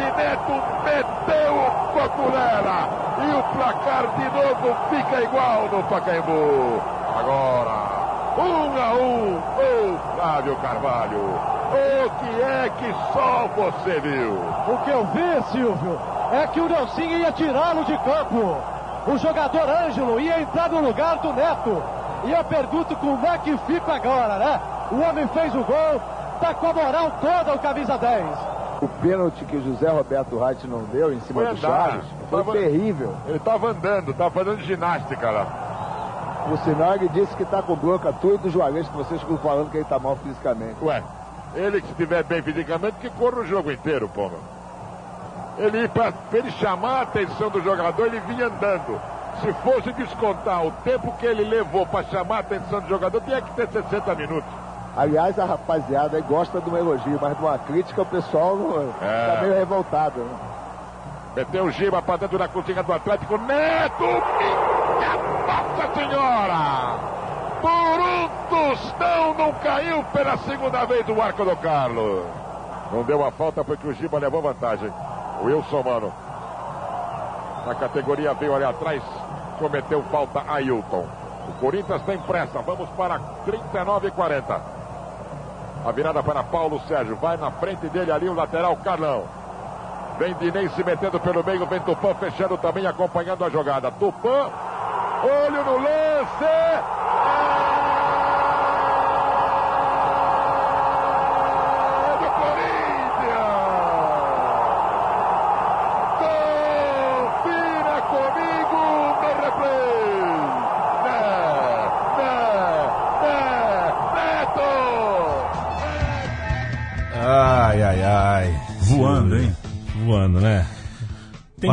Neto, meteu o Cocurela. E o placar de novo fica igual no Pacaembu. Agora, um a um, o Flávio Carvalho. O que é que só você viu? O que eu vi, Silvio, é que o Nelsinho ia tirá-lo de campo. O jogador Ângelo ia entrar no lugar do Neto. E eu pergunto como é que fica agora, né? O homem fez o gol, tá com a moral toda o camisa 10. O pênalti que José Roberto Reit não deu em cima Foi do. Chaves foi Tava- terrível. Ele tava andando, tava fazendo ginástica lá. Sinal, ele disse que tá com bronca tua e do Juarez, que vocês ficam falando que ele tá mal fisicamente. Ué, ele que estiver bem fisicamente, que corra o jogo inteiro, Pomba. Ele, pra ele chamar a atenção do jogador, ele vinha andando. Se fosse descontar o tempo que ele levou para chamar a atenção do jogador, tinha que ter 60 minutos. Aliás, a rapaziada aí gosta de um elogio, mas de uma crítica o pessoal É. tá meio revoltado. Né? Meteu o Giba para dentro da cozinha do Atlético. Neto! Minha Nossa Senhora! Por um tostão não caiu pela segunda vez do arco do Carlos. Não deu a falta porque o Giba levou vantagem. O Wilson, mano. Na categoria veio ali atrás, cometeu falta Ailton. O Corinthians tem pressa. Vamos para 39 e 40. A virada para Paulo Sérgio. Vai na frente dele ali o lateral Carlão. Vem Dinei se metendo pelo meio, vem Tupã fechando também, acompanhando a jogada. Tupã, olho no lance.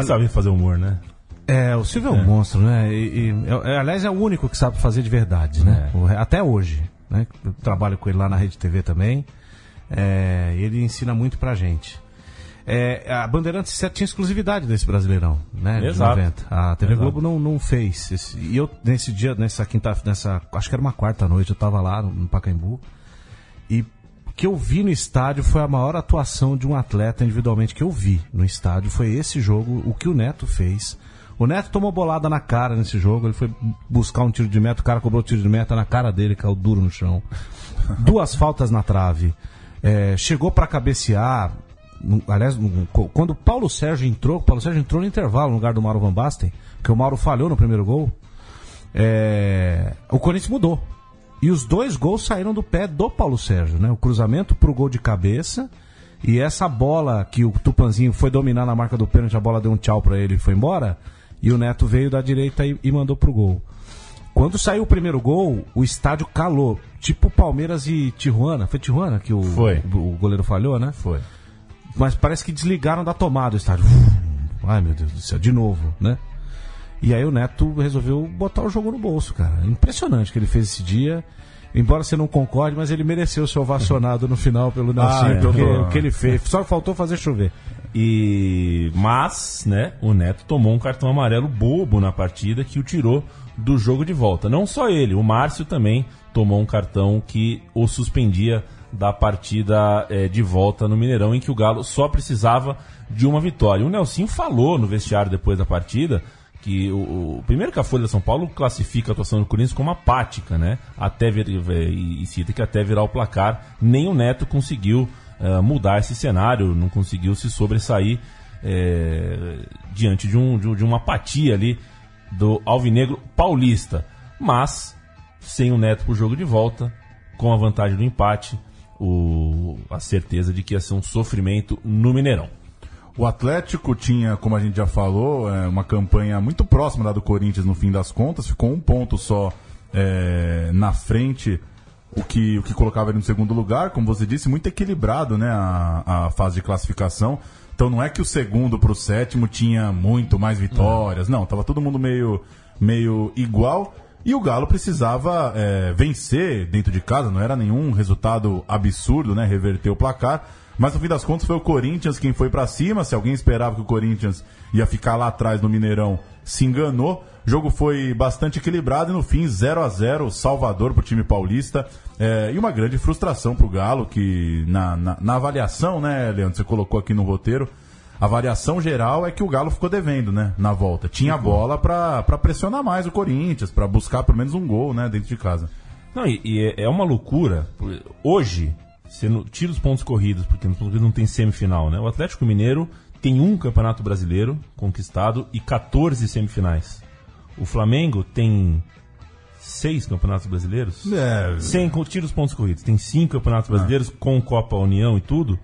Olha- saber fazer humor, né? É, o Silvio é um monstro, né? E, e- é- é, aliás, é o único que sabe fazer de verdade, né? Re- até hoje, né? Eu trabalho com ele lá na Rede TV também. É, ele ensina muito pra gente. É, a Bandeirantes tinha exclusividade desse Brasileirão, né? de Exato. 90. A TV Exato. Globo não, não fez. Esse- e eu, nesse dia, nessa quinta, nessa, acho que era uma quarta noite, eu tava lá no, no Pacaembu. Que eu vi no estádio foi a maior atuação de um atleta individualmente que eu vi no estádio. Foi esse jogo, o que o Neto fez. O Neto tomou bolada na cara nesse jogo. Ele foi buscar um tiro de meta, o cara cobrou o tiro de meta na cara dele, caiu duro no chão. (laughs) Duas faltas na trave. É, chegou pra cabecear. Aliás, quando o Paulo Sérgio entrou, o Paulo Sérgio entrou no intervalo no lugar do Mauro Van Basten, porque o Mauro falhou no primeiro gol. é, o Corinthians mudou. E os dois gols saíram do pé do Paulo Sérgio, né? O cruzamento pro gol de cabeça e essa bola que o Tupanzinho foi dominar na marca do pênalti, a bola deu um tchau pra ele e foi embora. E o Neto veio da direita e, e mandou pro gol. Quando saiu o primeiro gol, o estádio calou. Tipo Palmeiras e Tijuana. Foi Tijuana que o, Foi. o, o goleiro falhou, né? Foi. Mas parece que desligaram da tomada o estádio. Ai meu Deus do céu, de novo, né? E aí o Neto resolveu botar o jogo no bolso, cara. Impressionante o que ele fez esse dia. Embora você não concorde, mas ele mereceu ser ovacionado no final pelo Nelson, Ah, é. porque o que ele fez. Só faltou fazer chover. E mas, né, o Neto tomou um cartão amarelo bobo na partida que o tirou do jogo de volta. Não só ele, o Márcio também tomou um cartão que o suspendia da partida eh, de volta no Mineirão, em que o Galo só precisava de uma vitória. O Nelson falou no vestiário depois da partida que o, o- primeiro que a Folha de São Paulo classifica a atuação do Corinthians como apática, né? Até vir, e, e cita que até virar o placar, nem o Neto conseguiu eh, mudar esse cenário, não conseguiu se sobressair eh, diante de, um, de, de uma apatia ali do Alvinegro Paulista. Mas, sem o Neto pro jogo de volta, com a vantagem do empate, o, a certeza de que ia ser um sofrimento no Mineirão. O Atlético tinha, como a gente já falou, é, uma campanha muito próxima da do Corinthians no fim das contas, ficou um ponto só é, na frente, o que, o que colocava ele no segundo lugar, como você disse, muito equilibrado né, a, a fase de classificação. Então não é que o segundo para o sétimo tinha muito mais vitórias, não, tava todo mundo meio, meio igual. E o Galo precisava é, vencer dentro de casa, não era nenhum resultado absurdo, né? Reverter o placar. Mas no fim das contas foi o Corinthians quem foi pra cima. Se alguém esperava que o Corinthians ia ficar lá atrás no Mineirão, se enganou. O jogo foi bastante equilibrado e no fim 0 a 0 Salvador pro time paulista. É, e uma grande frustração pro Galo, que na, na, na avaliação, né, Leandro, você colocou aqui no roteiro, a variação geral é que o Galo ficou devendo, né, na volta. Tinha bola pra pra pressionar mais o Corinthians, pra buscar pelo menos um gol, né, dentro de casa. Não, e, e é, é uma loucura. Hoje, você não- tira os pontos corridos, porque nos pontos corridos não tem semifinal, né? O Atlético Mineiro tem um campeonato brasileiro conquistado e 14 semifinais. O Flamengo tem seis campeonatos brasileiros. É. Sem tira os pontos corridos. Tem cinco campeonatos brasileiros com Copa União e tudo,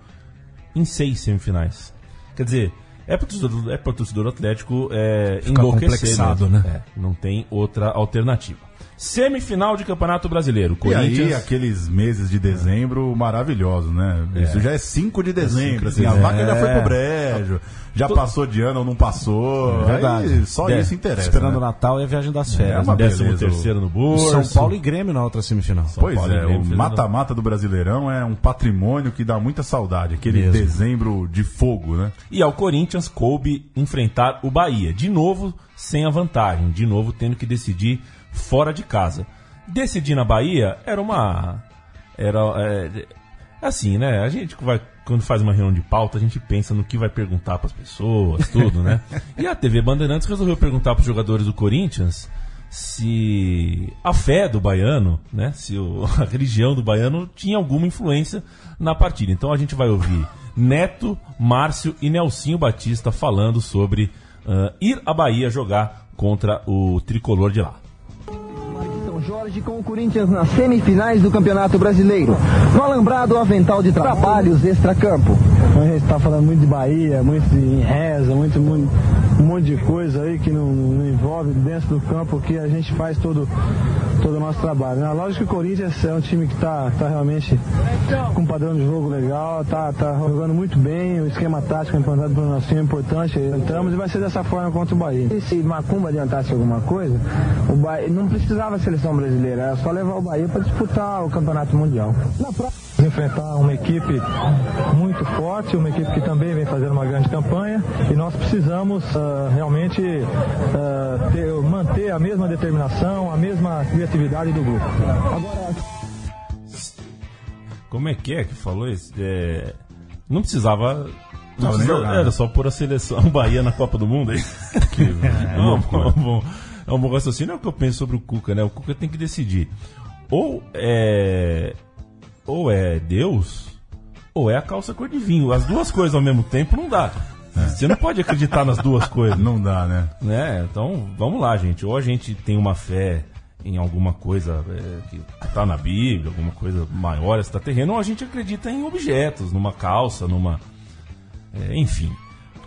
em seis semifinais. Quer dizer, é para torcedor, é torcedor atlético é, Ficar enlouquecer. complexado, mesmo. né? É, não tem outra alternativa. Semifinal de Campeonato Brasileiro. E aí, Corinthians. aqueles meses de dezembro maravilhosos, né? Isso já é 5 de dezembro, assim, a dezembro. vaca já foi É. pro brejo, já passou de ano ou não passou. É verdade. Aí só É. isso interessa. Esperando o né? Natal e a viagem das férias. uma né? Décimo terceiro no bolso. São Paulo e Grêmio na outra semifinal. Pois Paulo é, Grêmio o mata-mata do Brasileirão é um patrimônio que dá muita saudade, aquele Mesmo. dezembro de fogo, né? E ao Corinthians coube enfrentar o Bahia. De novo, sem a vantagem. De novo, tendo que decidir fora de casa. Decidir na Bahia era uma. Era. É, assim, né? A gente vai. Quando faz uma reunião de pauta, a gente pensa no que vai perguntar para as pessoas, tudo, né? (laughs) E a TV Bandeirantes resolveu perguntar para os jogadores do Corinthians se a fé do baiano, né, se o- (laughs) a religião do baiano tinha alguma influência na partida. Então a gente vai ouvir Neto, Márcio e Nelsinho Batista falando sobre ah, ir à Bahia jogar contra o tricolor de lá. Jorge com o Corinthians nas semifinais do Campeonato Brasileiro. No alambrado avental de trabalhos extracampo. A gente está falando muito de Bahia, muito de reza, muito, muito- um monte de coisa aí que não, não envolve dentro do campo que a gente faz todo, todo o nosso trabalho. Né? Lógico que o Corinthians é um time que está tá realmente com um padrão de jogo legal, está tá jogando muito bem, o esquema tático implantado pelo nosso time é importante. Entramos e vai ser dessa forma contra o Bahia. E se Macumba adiantasse alguma coisa, o Bahia não precisava a seleção brasileira, era só levar o Bahia para disputar o Campeonato Mundial. Na prática, enfrentar uma equipe muito forte, uma equipe que também vem fazendo uma grande campanha e nós precisamos ah, realmente ah, ter- manter a mesma determinação, a mesma criatividade do grupo. Agora, Como é que é que falou isso? É, não precisava. Não era só pôr a seleção (laughs) Bahia na Copa do Mundo aí. é, um, é um bom, é um bom raciocínio. É o que eu penso sobre o Cuca, né? O Cuca tem que decidir. Ou é. Ou é Deus, ou é a calça cor de vinho. As duas coisas ao mesmo tempo não dá. Você não pode acreditar nas duas coisas. Não dá, né? né? Então, vamos lá, gente. Ou a gente tem uma fé em alguma coisa é, que está na Bíblia, alguma coisa maior extraterrena, ou a gente acredita em objetos, numa calça, numa. é, enfim.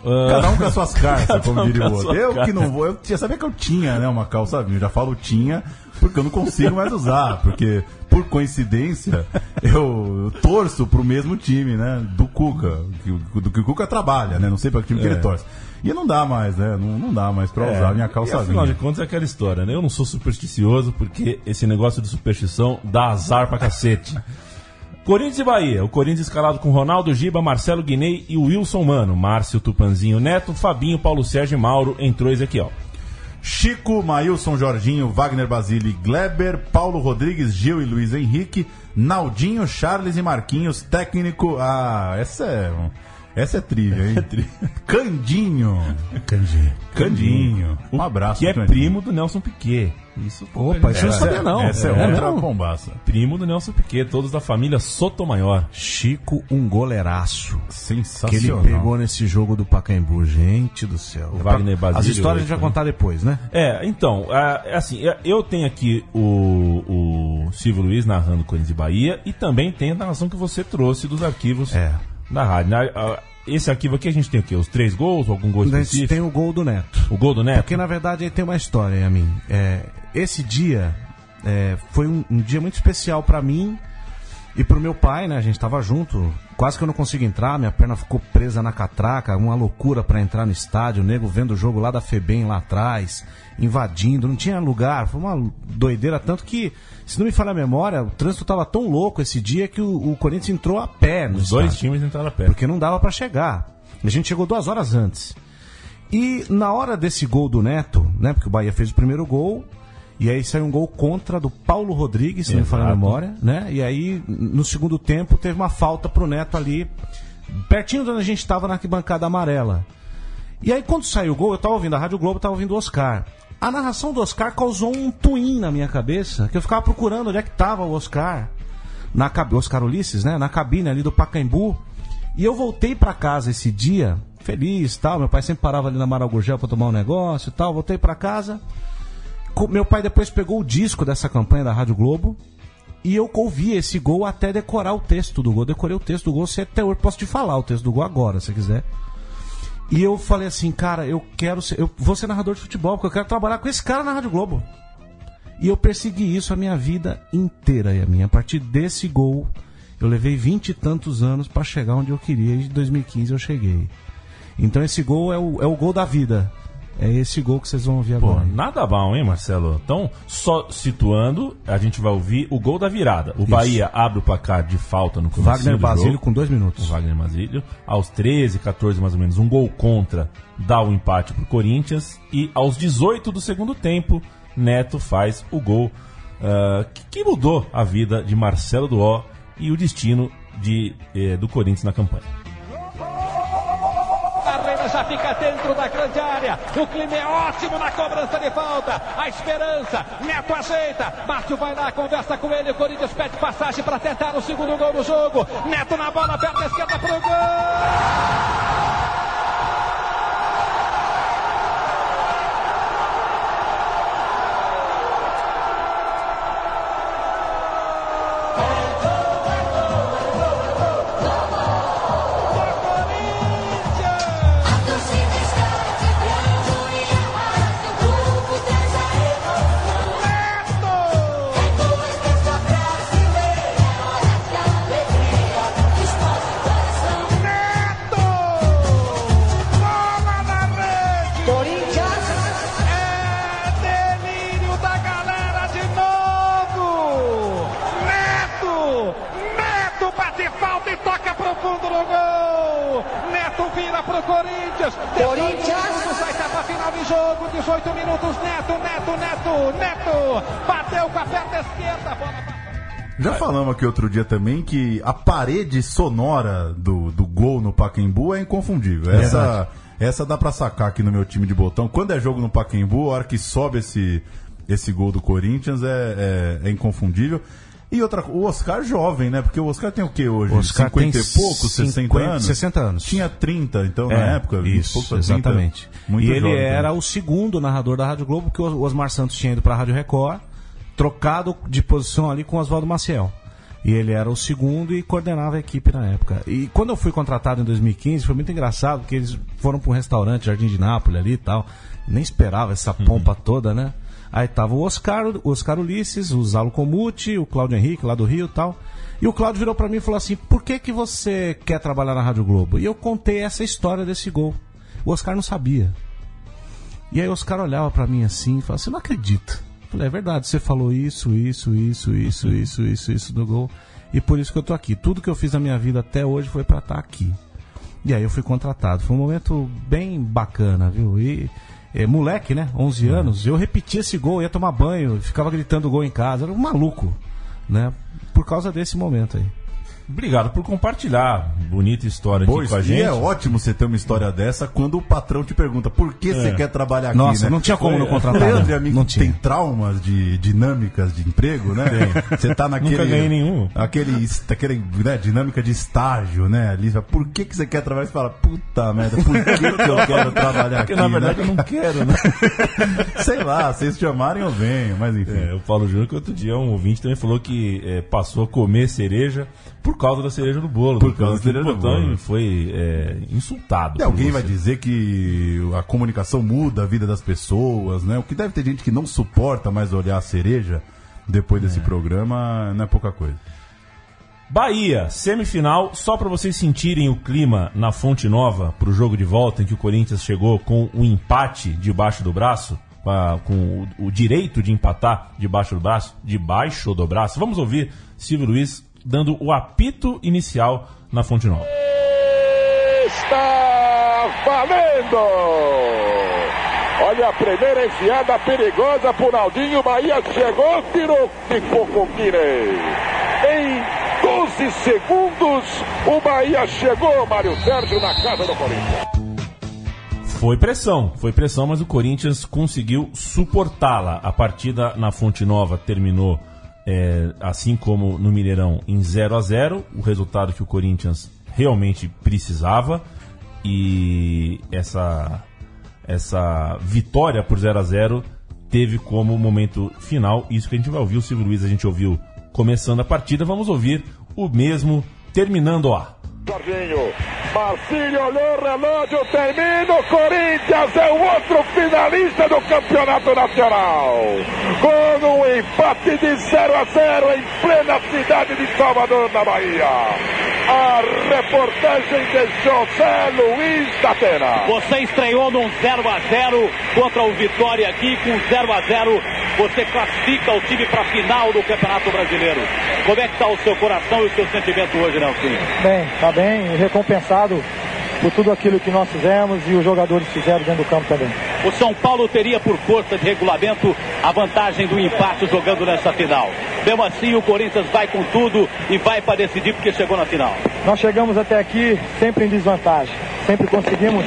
Ah, Cada um com as suas cartas, como diria o outro. Eu que não vou, eu tinha sabia que eu tinha, né, uma calça vinho. Já falo tinha, porque eu não consigo mais usar, porque por coincidência eu, torço pro mesmo time, né, do Cuca, que, do que o Cuca trabalha, né, não sei para que time que É. ele torce. E não dá mais, né, não, não dá mais pra usar a minha calça e, afinal de contas é aquela história, né? Eu não sou supersticioso porque esse negócio de superstição dá azar pra cacete. Corinthians e Bahia. O Corinthians escalado com Ronaldo Giba, Marcelo Guinei e Wilson Mano. Márcio Tupanzinho Neto, Fabinho, Paulo Sérgio e Mauro. Entrou Ezequiel. Chico, Maílson, Jorginho, Wagner Basile, Gleber, Paulo Rodrigues, Gil e Luiz Henrique, Naldinho, Charles e Marquinhos, técnico. Ah, essa é. Essa é trivia, hein? (laughs) Candinho. Candinho. Candinho. Um abraço, Que é Candinho. primo do Nelson Piquet. Isso Opa, isso eu não Essa sabia é- não. Essa é, É outra mesmo? bombaça. Primo do Nelson Piquet, todos da família Sotomayor. Chico, um goleiraço. Que ele Sensacional. pegou nesse jogo do Pacaembu. Gente do céu. O Wagner Basílio, As histórias a gente vai também. contar depois, né? É, então, é, é assim, é, eu tenho aqui o, o Silvio Luiz narrando Corinthians e Bahia e também tem a narração que você trouxe dos arquivos É. da rádio. Na- a- Esse arquivo aqui a gente tem o quê? Os três gols, algum gol A gente específico? tem o gol do Neto. O gol do Neto? Porque na verdade aí tem uma história, Yamin. É, esse dia é, foi um, um dia muito especial pra mim e pro meu pai, né? A gente tava junto. Quase que eu não consigo entrar, minha perna ficou presa na catraca, uma loucura pra entrar no estádio, o nego vendo o jogo lá da Febem lá atrás, invadindo, não tinha lugar, foi uma doideira tanto que, se não me falha a memória, o trânsito tava tão louco esse dia que o, o Corinthians entrou a pé Os dois estádio. times entraram a pé. Porque não dava pra chegar. A gente chegou duas horas antes. E na hora desse gol do Neto, né? Porque o Bahia fez o primeiro gol. E aí saiu um gol contra do Paulo Rodrigues, se não me falha a memória, né? E aí, no segundo tempo, teve uma falta pro Neto ali, pertinho de onde a gente estava na arquibancada amarela. E aí, quando saiu o gol, eu tava ouvindo a Rádio Globo, tava ouvindo o Oscar. A narração do Oscar causou um twin na minha cabeça, que eu ficava procurando onde é que tava o Oscar. Na. Oscar Ulisses, né? Na cabine ali do Pacaembu. E eu voltei pra casa esse dia, feliz tal. Meu pai sempre parava ali na Maragugel pra tomar um negócio e tal. Voltei pra casa. Meu pai depois pegou o disco dessa campanha da Rádio Globo e eu ouvi esse gol até decorar o texto do gol. Decorei o texto do gol, você até hoje posso te falar o texto do gol agora, se quiser. E eu falei assim, cara, eu quero ser, eu vou ser narrador de futebol, porque eu quero trabalhar com esse cara na Rádio Globo. E eu persegui isso a minha vida inteira, e a minha. A partir desse gol, eu levei vinte e tantos anos para chegar onde eu queria, e em 2015 eu cheguei. Então esse gol é o, é o gol da vida. É esse gol que vocês vão ouvir Pô, agora. nada mal, hein, Marcelo? Então, só situando, a gente vai ouvir o gol da virada. O Isso. Bahia abre o placar de falta no começo Wagner Basílio com dois minutos. O Wagner Basílio. Aos 13, 14 mais ou menos, um gol contra dá o empate pro Corinthians. E aos 18 do segundo tempo, Neto faz o gol que, que mudou a vida de Marcelo Duó e o destino de, eh, do Corinthians na campanha. Já fica dentro da grande área. O clima é ótimo na cobrança de falta. A esperança. Neto ajeita. Márcio vai lá, conversa com ele. O Corinthians pede passagem para tentar o segundo gol do jogo. Neto na bola, perna esquerda pro gol. Vira pro Corinthians. Corinthians. Vai estar pra final de jogo. 18 minutos. Neto, Neto, Neto, Neto. Bateu com a perna esquerda. Bola pra Já falamos aqui outro dia também que a parede sonora do, do gol no Pacaembu é inconfundível. Essa, essa dá pra sacar aqui no meu time de botão. Quando é jogo no Pacaembu, a hora que sobe esse, esse gol do Corinthians é, é, é inconfundível. E outra, o Oscar jovem, né? Porque o Oscar tem o que hoje? O Oscar 50 tem e pouco, 60 50, anos? 60 anos. Tinha 30, então, É, na época. 20 Isso, pouco 30, exatamente. muito e ele jovem, era o segundo narrador da Rádio Globo, porque o Osmar Santos tinha ido para a Rádio Record, trocado de posição ali com o Oswaldo Maciel. E ele era o segundo e coordenava a equipe na época. E quando eu fui contratado em 2015, foi muito engraçado, porque eles foram para um restaurante, Jardim de Nápoles ali e tal. Nem esperava essa pompa toda, né? Aí tava o Oscar, o Oscar Ulisses, o Zalo Comuti, o Cláudio Henrique, lá do Rio e tal. E o Cláudio virou para mim e falou assim: por que, que você quer trabalhar na Rádio Globo? E eu contei essa história desse gol. O Oscar não sabia. E aí o Oscar olhava pra mim assim e falava assim, não acredito. Eu Falei, é verdade, você falou isso, isso, isso, isso, isso, isso, isso no gol. E por isso que eu tô aqui. Tudo que eu fiz na minha vida até hoje foi pra estar aqui. E aí eu fui contratado. Foi um momento bem bacana, viu? E é, moleque, né? 11 anos, eu repetia esse gol, ia tomar banho, ficava gritando gol em casa. Era um maluco, né? Por causa desse momento aí. Obrigado por compartilhar. Bonita história Pô, aqui com a gente. E é ótimo você ter uma história dessa quando o patrão te pergunta por que você É. quer trabalhar aqui, Nossa, né? não tinha como não contratar, O Leandro né? a mim Não tinha. tem traumas de dinâmicas de emprego, né? Você tá naquele... Nunca ganhei nenhum. Aquele, aquele né, dinâmica de estágio, né? Ali, você por que, que você quer trabalhar? Você fala, puta merda, por que, que eu (laughs) quero trabalhar Porque aqui, na verdade né? eu não quero, né? (laughs) Sei lá, vocês chamarem eu venho, mas enfim. É, o Paulo Júnior, que outro dia um ouvinte também falou que é, passou a comer cereja por causa da cereja no bolo. Por do causa da cereja botão bolo. E foi é, insultado. E alguém vai dizer que a comunicação muda a vida das pessoas, né? O que deve ter gente que não suporta mais olhar a cereja depois desse programa não é pouca coisa. Bahia, semifinal, só para vocês sentirem o clima na Fonte Nova pro jogo de volta em que o Corinthians chegou com o empate debaixo do braço, com o, o direito de empatar debaixo do braço, debaixo do braço. Vamos ouvir Silvio Luiz dando o apito inicial na Fonte Nova. Está valendo! Olha a primeira enfiada perigosa pro Naldinho. Bahia chegou, tirou, ficou com o Guinei. Em 12 segundos, o Bahia chegou, Mário Sérgio, na casa do Corinthians. Foi pressão, foi pressão, mas o Corinthians conseguiu suportá-la. A partida na Fonte Nova terminou, é, assim como no Mineirão, em 0 a 0 o resultado que o Corinthians realmente precisava. E essa, essa vitória por 0 a 0 teve como momento final isso que a gente vai ouvir. O Silvio Luiz a gente ouviu começando a partida, vamos ouvir o mesmo terminando a. Jorginho, Marcílio olhou o relógio, termina o Corinthians, é o outro finalista do Campeonato Nacional. Com um empate de 0 a 0 em plena cidade de Salvador, na Bahia. A reportagem de José Luiz da Atena. Você estreou num 0 a 0 contra o Vitória aqui, com 0 a 0 você classifica o time para a final do Campeonato Brasileiro. Como é que está o seu coração e o seu sentimento hoje, Nelson? Bem, está bem, recompensado por tudo aquilo que nós fizemos e os jogadores fizeram dentro do campo também. O São Paulo teria, por força de regulamento, a vantagem do empate jogando nessa final. Mesmo assim, o Corinthians vai com tudo e vai para decidir porque chegou na final. Nós chegamos até aqui sempre em desvantagem, sempre conseguimos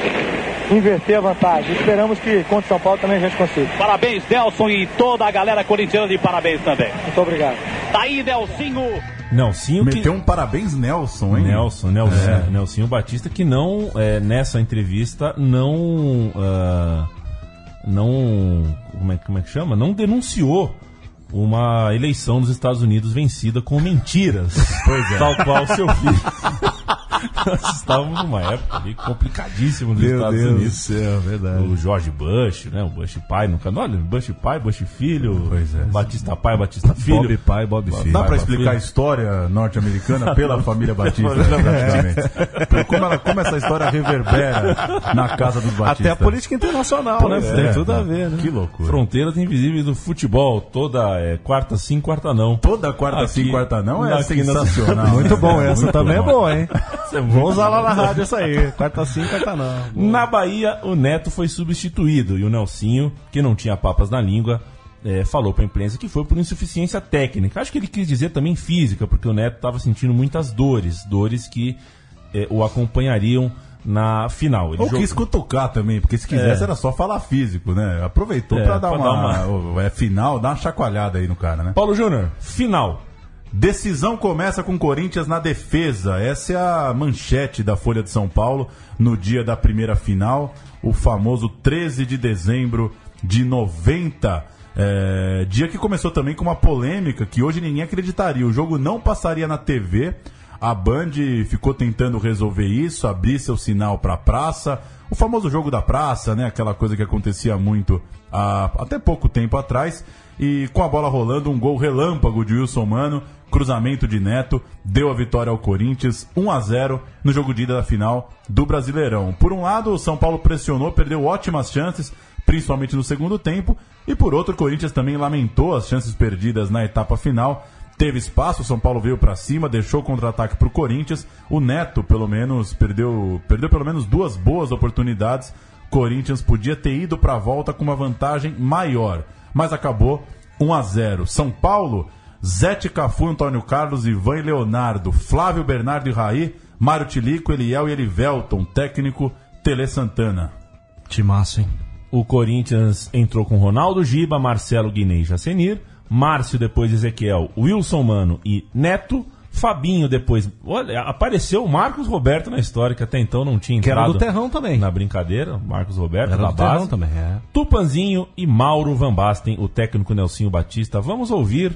inverter a vantagem. Esperamos que contra o São Paulo também a gente consiga. Parabéns, Nelson, e toda a galera corintiana de parabéns também. Muito obrigado. Tá aí, Nelsinho. Nelsinho Meteu que... um parabéns Nelson, hein? Nelson, Nelson, é. Nelsinho Batista que não é, nessa entrevista não uh, não como é, como é que chama? Não denunciou uma eleição nos Estados Unidos vencida com mentiras. Pois é. Tal qual seu filho. (laughs) Nós estávamos numa época ali complicadíssima nos Meu Estados Deus Unidos. do céu, verdade. O George Bush, né? O Bush pai no canal. Olha, Bush pai, Bush filho. Pois é. Batista pai, Batista filho. Bob pai, Bob filho. Dá pra Vai, explicar a história norte-americana pela (laughs) família Batista, praticamente. Por Como, ela- como essa história reverbera na casa dos Batista. Até a política internacional, né? Pois Tem é, tudo a cara. ver, né? Que loucura. Fronteiras invisíveis do futebol. Toda é, quarta sim, quarta não. Toda quarta Aqui- sim, quarta não é aqui sensacional. (laughs) Muito né, bom, essa Muito também bom. é boa, hein? É Vou usar lá na rádio essa aí. (laughs) Quarta sim, quarta não. Na Bahia, o Neto foi substituído e o Nelsinho, que não tinha papas na língua, eh, falou para a imprensa que foi por insuficiência técnica. Acho que ele quis dizer também física, porque o Neto estava sentindo muitas dores, dores que eh, o acompanhariam na final. Ele Ou jogou- quis cutucar também, porque se quisesse É. era só falar físico, né? Aproveitou É, pra dar uma, dar o- (laughs) É final, dar uma chacoalhada aí no cara, né? Paulo Júnior, final. Decisão começa com Corinthians na defesa. Essa é a manchete da Folha de São Paulo no dia da primeira final, o famoso 13 de dezembro de 90. É, dia que começou também com uma polêmica que hoje ninguém acreditaria. O jogo não passaria na TV. A Band ficou tentando resolver isso, abrir seu sinal para a praça. O famoso jogo da praça, né? Aquela coisa que acontecia muito há até pouco tempo atrás. E com a bola rolando, um gol relâmpago de Wilson Mano, cruzamento de Neto, deu a vitória ao Corinthians 1 a 0 no jogo de ida da final do Brasileirão. Por um lado, o São Paulo pressionou, perdeu ótimas chances, principalmente no segundo tempo, e por outro, o Corinthians também lamentou as chances perdidas na etapa final. Teve espaço, o São Paulo veio para cima, deixou o contra-ataque para o Corinthians. O Neto, pelo menos, perdeu, perdeu pelo menos duas boas oportunidades. Corinthians podia ter ido para a volta com uma vantagem maior, mas acabou 1 a 0. São Paulo, Zete Cafu, Antônio Carlos, Ivan e Leonardo, Flávio Bernardo e Raí, Mário Tilico, Eliel e Elivelton, técnico Tele Santana. Timaço, hein? O Corinthians entrou com Ronaldo Giba, Marcelo Guinei e Jacenir, Márcio depois Ezequiel, Wilson Mano e Neto, Fabinho depois. Olha, apareceu o Marcos Roberto na história, que até então não tinha Que era entrado. do Terrão também. Na brincadeira, Marcos Roberto Era da do Terrão base. também, é. Tupanzinho e Mauro Van Basten, o técnico Nelsinho Batista. Vamos ouvir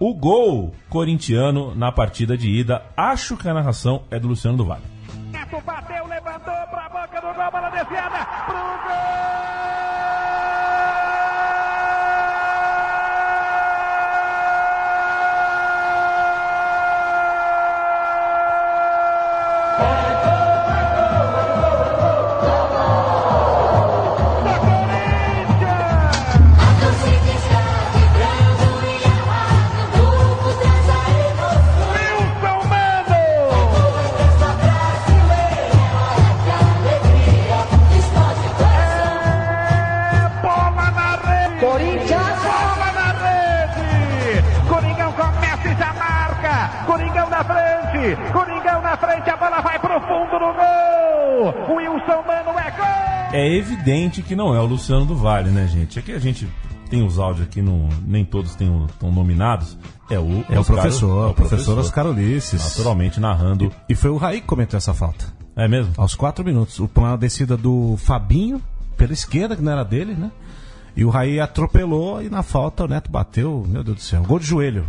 o gol corintiano na partida de ida. Acho que a narração é do Luciano do Vale. Bateu, levantou pra boca do gol, bola desviada pro Wilson Coringão na frente, a bola vai pro fundo do gol! Wilson Mano é gol! É evidente que não é o Luciano do Vale, né, gente? É que a gente tem os áudios aqui, no, nem todos estão nominados. É o, É o Oscar- professor, é o professor Oscar Ulisses. Naturalmente narrando. E foi o Raí que cometeu essa falta. É mesmo? Aos quatro minutos. O- Uma descida do Fabinho, pela esquerda, que não era dele, né? E o Raí atropelou e na falta o Neto bateu, meu Deus do céu, gol de joelho.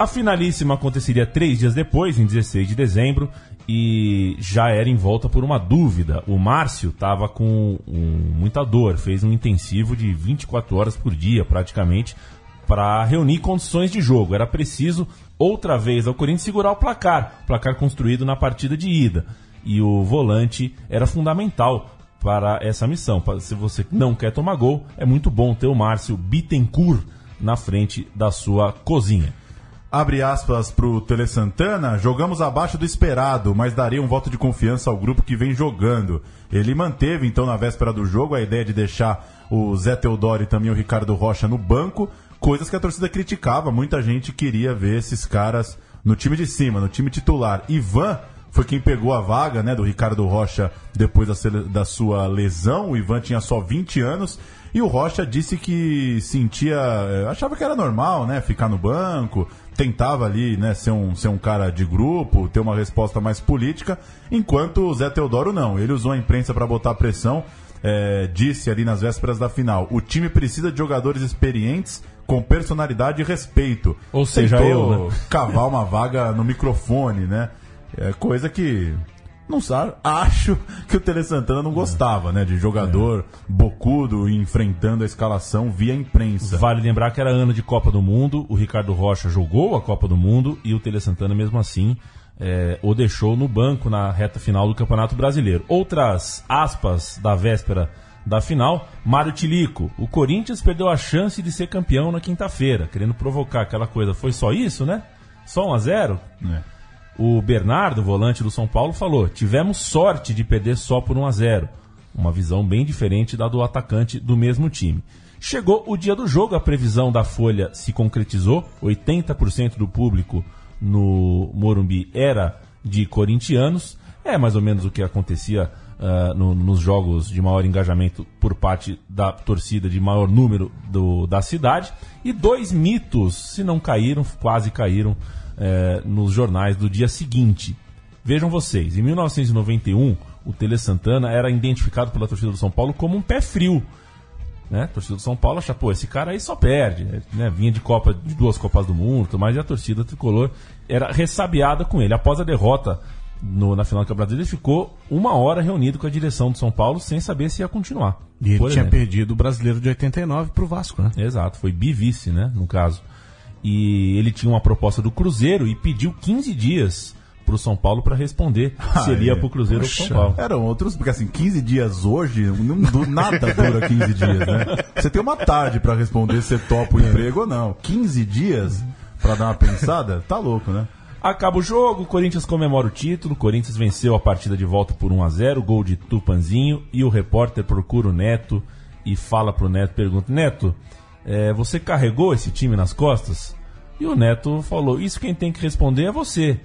A finalíssima aconteceria três dias depois, em 16 de dezembro, e já era em volta por uma dúvida. O Márcio estava com um, muita dor, fez um intensivo de 24 horas por dia, praticamente, para reunir condições de jogo. Era preciso, outra vez, ao Corinthians segurar o placar, placar construído na partida de ida. E o volante era fundamental para essa missão. Se você não quer tomar gol, é muito bom ter o Márcio Bittencourt na frente da sua cozinha. Abre aspas pro Tele Santana, jogamos abaixo do esperado, mas daria um voto de confiança ao grupo que vem jogando. Ele manteve, então, na véspera do jogo, a ideia de deixar o Zé Teodoro e também o Ricardo Rocha no banco, coisas que a torcida criticava. Muita gente queria ver esses caras no time de cima, no time titular. Ivan foi quem pegou a vaga né, do Ricardo Rocha depois da, da sua lesão. O Ivan tinha só 20 anos. E o Rocha disse que sentia. eh, achava que era normal, né? Ficar no banco, tentava ali, né, ser um, ser um cara de grupo, ter uma resposta mais política, enquanto o Zé Teodoro não. Ele usou a imprensa para botar pressão, eh, disse ali nas vésperas da final: o time precisa de jogadores experientes, com personalidade e respeito. Ou seja, eu, né? cavar uma vaga no microfone, né? É coisa que. Não sabe, acho que o Tele Santana não gostava, né? De jogador bocudo enfrentando a escalação via imprensa. Vale lembrar que era ano de Copa do Mundo, o Ricardo Rocha jogou a Copa do Mundo e o Tele Santana, mesmo assim, é, o deixou no banco na reta final do Campeonato Brasileiro. Outras aspas da véspera da final, Mário Tilico. O Corinthians perdeu a chance de ser campeão na quinta-feira, querendo provocar aquela coisa. Foi só isso, né? Só 1 a 0 É. O Bernardo, volante do São Paulo, falou: tivemos sorte de perder só por 1 a 0 Uma visão bem diferente da do atacante do mesmo time. Chegou o dia do jogo, a previsão da Folha se concretizou. 80% do público no Morumbi era de corintianos. É mais ou menos o que acontecia ah, no- nos jogos de maior engajamento por parte da torcida de maior número do- da cidade. E dois mitos, se não caíram, quase caíram eh, nos jornais do dia seguinte. Vejam vocês, em 1991, o Tele Santana era identificado pela torcida do São Paulo como um pé frio. Né? A torcida do São Paulo acha, pô, esse cara aí só perde. Né? Vinha de Copa, de duas Copas do Mundo, tudo mais, e a torcida tricolor era ressabiada com ele. Após a derrota no- na final do Campeonato Brasileiro, ele ficou uma hora reunido com a direção do São Paulo sem saber se ia continuar. E ele Por tinha exemplo. perdido o brasileiro de 89 pro Vasco, né? Exato, foi bivice, né, no caso. E ele tinha uma proposta do Cruzeiro e pediu 15 dias pro São Paulo para responder se ele ia pro Cruzeiro ou pro São Paulo. Eram outros, porque assim, 15 dias hoje, não, du- nada dura 15 dias, né? Você tem uma tarde pra responder se topa o emprego ou não. 15 dias pra dar uma pensada, tá louco, né? Acaba o jogo, o Corinthians comemora o título, o Corinthians venceu a partida de volta por 1 a 0 gol de Tupanzinho, e o repórter procura o Neto e fala pro Neto, pergunta, Neto, é, você carregou esse time nas costas? E o Neto falou, isso quem tem que responder é você.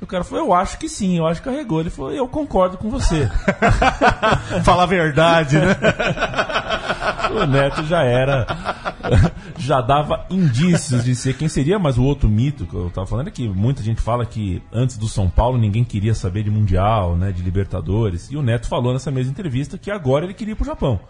E o cara falou, eu acho que sim, eu acho que carregou. Ele falou, eu concordo com você. (laughs) Fala a verdade, né? (laughs) o Neto já era. (laughs) Já dava indícios de ser quem seria, mas o outro mito que eu tava falando é que muita gente fala que antes do São Paulo ninguém queria saber de Mundial, né, de Libertadores. E o Neto falou nessa mesma entrevista que agora ele queria ir pro Japão.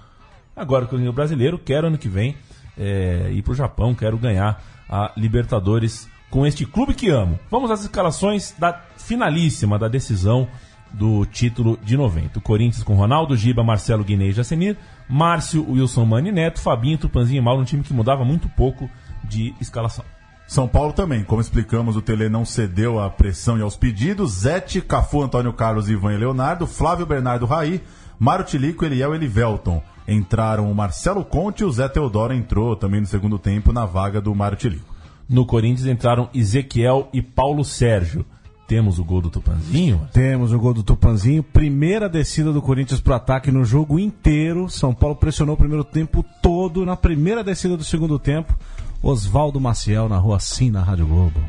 Agora que eu sou brasileiro, quero ano que vem é, ir pro Japão, quero ganhar a Libertadores com este clube que amo. Vamos às escalações da finalíssima da decisão do título de 90. O Corinthians com Ronaldo, Giba, Marcelo Guinei e Jacenir, Márcio, Wilson Mani Neto, Fabinho, Tupanzinho e Mauro, um time que mudava muito pouco de escalação. São Paulo também, como explicamos, o Tele não cedeu à pressão e aos pedidos. Zete, Cafu, Antônio Carlos, Ivan e Leonardo, Flávio Bernardo Raí, Mário Tilico, Eliel e Elivelton. Entraram o Marcelo Conte e o Zé Teodoro entrou também no segundo tempo na vaga do Mário Tilico. No Corinthians entraram Ezequiel e Paulo Sérgio. Temos o gol do Tupanzinho? Temos o gol do Tupanzinho. Primeira descida do Corinthians pro ataque no jogo inteiro. São Paulo pressionou o primeiro tempo todo. Na primeira descida do segundo tempo, Oswaldo Maciel na rua Sim, na Rádio Globo.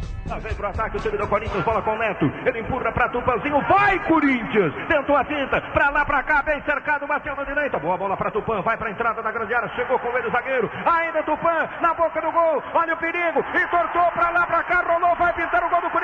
Vem pro ataque o time do Corinthians, bola com Neto. Ele empurra pra Tupanzinho, vai Corinthians! Tentou a finta, pra lá, pra cá, bem cercado, bateu na direita. Boa bola pra Tupan, vai pra entrada da grande área, chegou com ele o zagueiro. Ainda Tupan, na boca do gol, olha o perigo, e tortou pra lá, pra cá, rolou, vai pintar o gol do Coringão,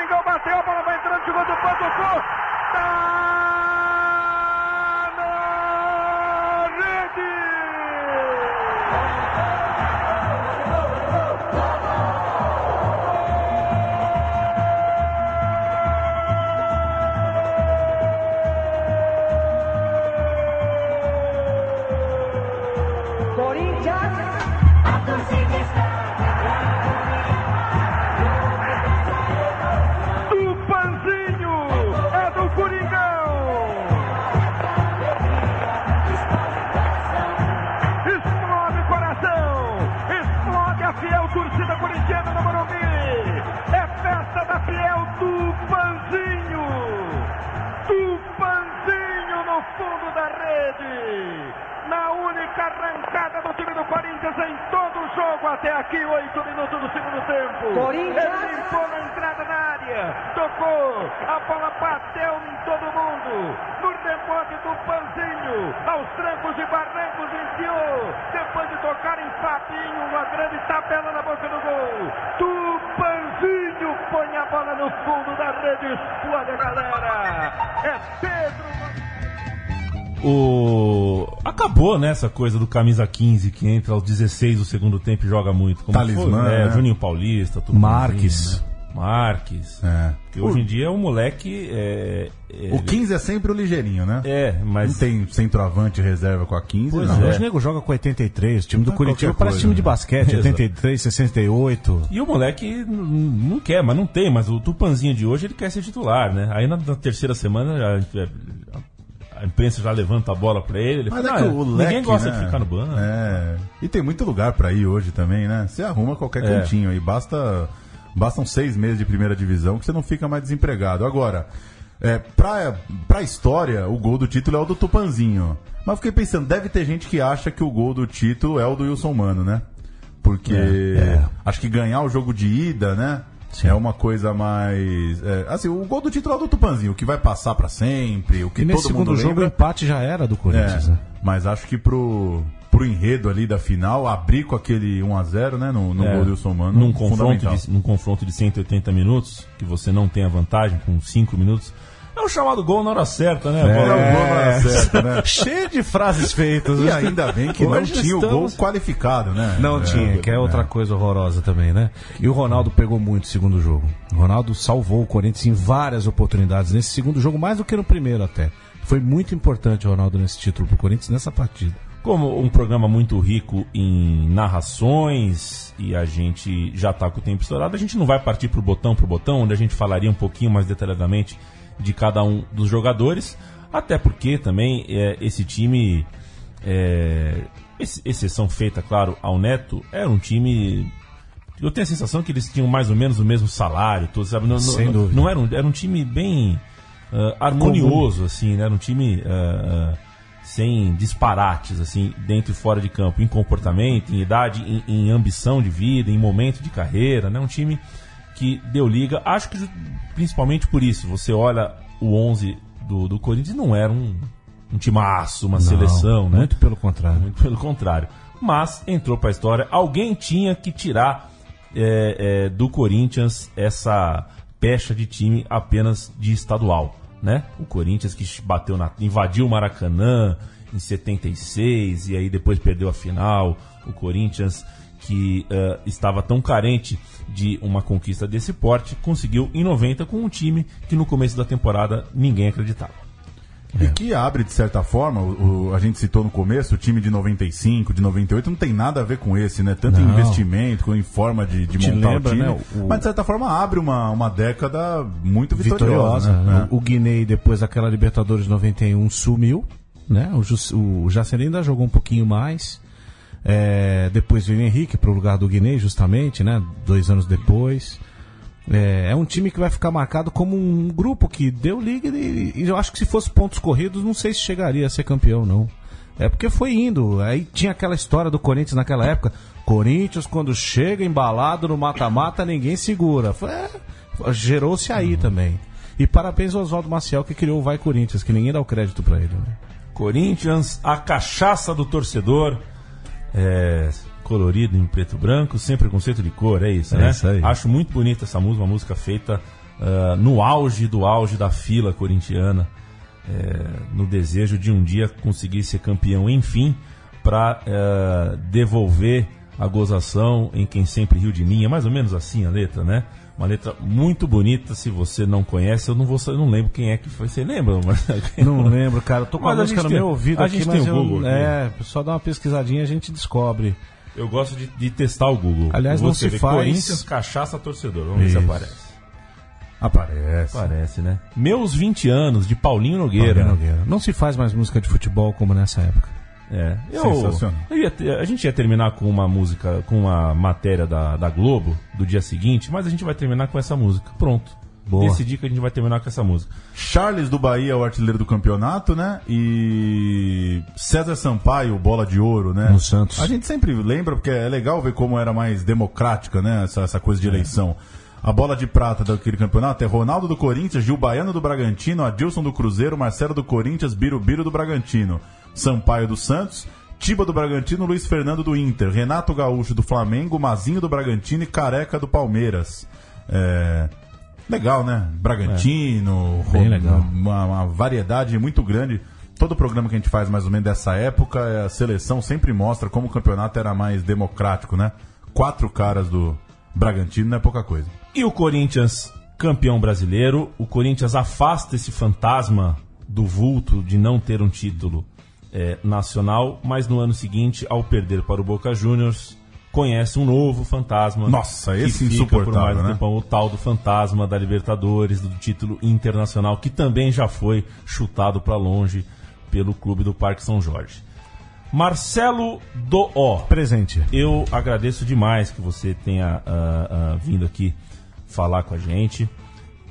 da Fiel, Tupanzinho. Tupanzinho no fundo da rede. Na única arrancada do time do Corinthians em todo o jogo até aqui, oito minutos do segundo tempo. Corinthians. Ele limpou na entrada da área, tocou, a bola bateu em todo mundo. No rebote do Panzinho, aos trancos e barrancos enfiou. Depois de tocar em Fabinho, uma grande tabela na boca do gol. Tupanzinho põe a bola no fundo da rede, explode a galera. É Pedro. O... Acabou, né, essa coisa do camisa 15 que entra aos 16 do segundo tempo e joga muito. Como Talismã, foi, né? né? Juninho Paulista, Tupanzinho, Marques. né? Marques. É. Porque hoje em dia é um moleque. É, é- O 15 é sempre o ligeirinho, né? É, mas. Não tem centroavante reserva com a 15, Pois não. é. Hoje o nego joga com 83. O time do Ah, Curitiba qualquer parece coisa, time de né? basquete. Exato. 83, 68. E o moleque não quer, mas não tem. Mas o Tupanzinho de hoje ele quer ser titular, né? Aí na, na terceira semana já- já- a imprensa já levanta a bola pra ele. ele Mas fala, é que "Ah, o ninguém leque, gosta né? de ficar no banco. É. E tem muito lugar pra ir hoje também, né? Você arruma qualquer É. cantinho aí. Basta, bastam seis meses de primeira divisão que você não fica mais desempregado. Agora, é, pra, pra história, o gol do título é o do Tupanzinho. Mas eu fiquei pensando, deve ter gente que acha que o gol do título é o do Wilson Mano, né? Porque É, é. acho que ganhar o jogo de ida, né? É uma coisa mais. é, assim, o gol do título é o do Tupanzinho, o que vai passar pra sempre, o que E nesse todo mundo segundo jogo o empate já era do Corinthians, É, né? Mas acho que pro, pro enredo ali da final, abrir com aquele 1x0, né? No, no É, gol do Wilson Mano. num confronto, de, num confronto de 180 minutos, que você não tem a vantagem com 5 minutos, é o chamado gol na hora certa, né? É, Bola- o gol na hora certa, né? (laughs) Cheio de frases feitas. E ainda bem que não tinha o gol estamos- qualificado, né? Não É, tinha, que é outra coisa horrorosa também, né? E o Ronaldo pegou muito o segundo jogo. O Ronaldo salvou o Corinthians em várias oportunidades nesse segundo jogo, mais do que no primeiro até. Foi muito importante o Ronaldo nesse título pro Corinthians nessa partida. Como um programa muito rico em narrações e a gente já está com o tempo estourado, a gente não vai partir pro botão por botão, onde a gente falaria um pouquinho mais detalhadamente de cada um dos jogadores, até porque também é, esse time, é, ex- exceção feita, claro, ao Neto, era um time. Eu tenho a sensação que eles tinham mais ou menos o mesmo salário, todos, sabe? Não, Sem não- dúvida. não era, um, era um time bem ah, harmonioso, assim, né? Era um time ah, ah, sem disparates, assim, dentro e fora de campo, em comportamento, em idade, em, em ambição de vida, em momento de carreira, né? Um time que deu liga. Acho que principalmente por isso, você olha o 11 do, do Corinthians, não era um, um timaço, uma Não, seleção, né? Muito pelo contrário. Muito pelo contrário. Mas entrou para a história. Alguém tinha que tirar é, é, do Corinthians essa pecha de time apenas de estadual, né? O Corinthians que bateu na, invadiu o Maracanã em 76 e aí depois perdeu a final. O Corinthians que eh, estava tão carente de uma conquista desse porte conseguiu em 90 com um time que no começo da temporada ninguém acreditava. E que abre, de certa forma, o, o- a gente citou no começo, o time de 95, de 98, não tem nada a ver com esse, né? Tanto em Não. investimento, quanto em forma de, de montar lembra, o time. né, o- Mas, de certa forma, abre uma, uma década muito vitoriosa. vitoriosa. né? O, o Guinei, depois daquela Libertadores 91, sumiu. Né? O, Jus- o ainda jogou um pouquinho mais. É, depois veio o Henrique para o lugar do Guinei, justamente, né? dois anos depois. É, é um time que vai ficar marcado como um grupo que deu liga e, e eu acho que se fosse pontos corridos, não sei se chegaria a ser campeão, não. É porque foi indo. Aí tinha aquela história do Corinthians naquela época. Corinthians, quando chega embalado no mata-mata, ninguém segura. É, Gerou-se aí também. E parabéns ao Oswaldo Maciel que criou o Vai Corinthians, que ninguém dá o crédito pra ele. Né? Corinthians, a cachaça do torcedor. É, colorido em preto e branco, sem preconceito de cor, é isso, É né? isso aí. Acho muito bonita essa música, uma música feita ah, no auge do auge da fila corintiana, é, no desejo de um dia conseguir ser campeão, enfim, para devolver a gozação em quem sempre riu de mim. É mais ou menos assim a letra, né? Uma letra muito bonita. Se você não conhece, eu não vou, eu não lembro quem é que foi. Você lembra? (laughs) Não lembro, cara. Eu tô com Mas a música no tem- meu ouvido a aqui, gente mas tem o eu, Google aqui. é, só dá uma pesquisadinha e a gente descobre. Eu gosto de, de testar o Google. Aliás, não se faz- Corinthians, cachaça, torcedor. Vamos ver se Isso. aparece. Aparece. Aparece, né? Meus 20 anos, de Paulinho Nogueira. Paulinho Nogueira. Não se faz mais música de futebol como nessa época. É, eu, Sensacional. eu ia a gente ia terminar com uma música, com uma matéria da, da Globo do dia seguinte, mas a gente vai terminar com essa música. Pronto. Boa. Decidi que a gente vai terminar com essa música. Charles do Bahia é o artilheiro do campeonato, né? E César Sampaio, bola de ouro, né? No Santos. A gente sempre lembra, porque é legal ver como era mais democrática, né? Essa, essa coisa de eleição. A bola de prata daquele campeonato é Ronaldo do Corinthians, Gil Baiano do Bragantino, Adilson do Cruzeiro, Marcelo do Corinthians, Birubiru do Bragantino, Sampaio do Santos, Tiba do Bragantino, Luiz Fernando do Inter, Renato Gaúcho do Flamengo, Mazinho do Bragantino e Careca do Palmeiras. É, Legal, né? Bragantino, Bem Ro- legal. Uma, uma variedade muito grande. Todo programa que a gente faz mais ou menos dessa época, é, a seleção sempre mostra como o campeonato era mais democrático, né? Quatro caras do Bragantino não é pouca coisa. E o Corinthians, campeão brasileiro, o Corinthians afasta esse fantasma do vulto de não ter um título eh, nacional, mas no ano seguinte, ao perder para o Boca Juniors, conhece um novo fantasma. Nossa, que esse fica por mais né? tempão, o tal do fantasma da Libertadores, do título internacional, que também já foi chutado para longe pelo clube do Parque São Jorge. Marcelo do O. Presente. Eu agradeço demais que você tenha ah, ah, vindo aqui falar com a gente.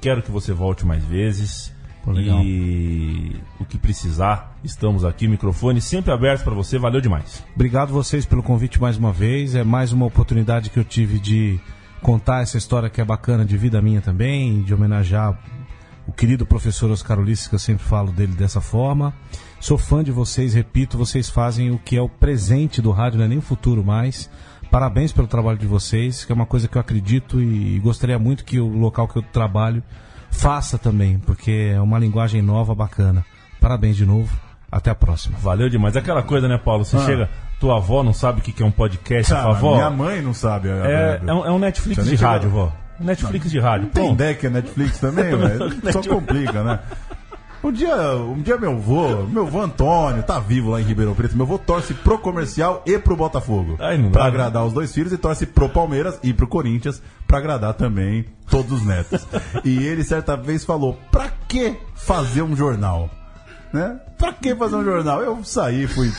Quero que você volte mais vezes. Pô. E o que precisar, estamos aqui, microfone sempre aberto para você. Valeu demais. Obrigado vocês pelo convite mais uma vez. É mais uma oportunidade que eu tive de contar essa história que é bacana de vida minha também, de homenagear o querido professor Oscar Ulisses, que eu sempre falo dele dessa forma. Sou fã de vocês, repito, vocês fazem o que é o presente do rádio, não é nem o futuro mais. Parabéns pelo trabalho de vocês, que é uma coisa que eu acredito e gostaria muito que o local que eu trabalho faça também, porque é uma linguagem nova, bacana. Parabéns de novo, até a próxima. Valeu demais. Aquela coisa, né, Paulo? Você Ah. chega, tua avó não sabe o que é um podcast, Cara, tua avó. minha mãe não sabe. É, é um, é um Netflix de rádio, vó. Netflix de rádio. Não tem ideia que é Netflix também, velho. (laughs) Só complica, né? Um dia, um dia meu vô, meu vô Antônio, tá vivo lá em Ribeirão Preto. Meu vô torce pro comercial e pro Botafogo. Ai, não pra dá, né? agradar os dois filhos e torce pro Palmeiras e pro Corinthians pra agradar também todos os netos. (laughs) e ele certa vez falou: pra que fazer um jornal? Né? Pra que fazer um jornal? Eu saí, fui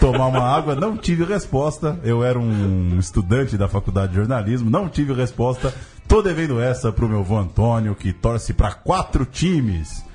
tomar uma água, não tive resposta. Eu era um estudante da faculdade de jornalismo, não tive resposta. Tô devendo essa pro meu vô Antônio, que torce pra quatro times.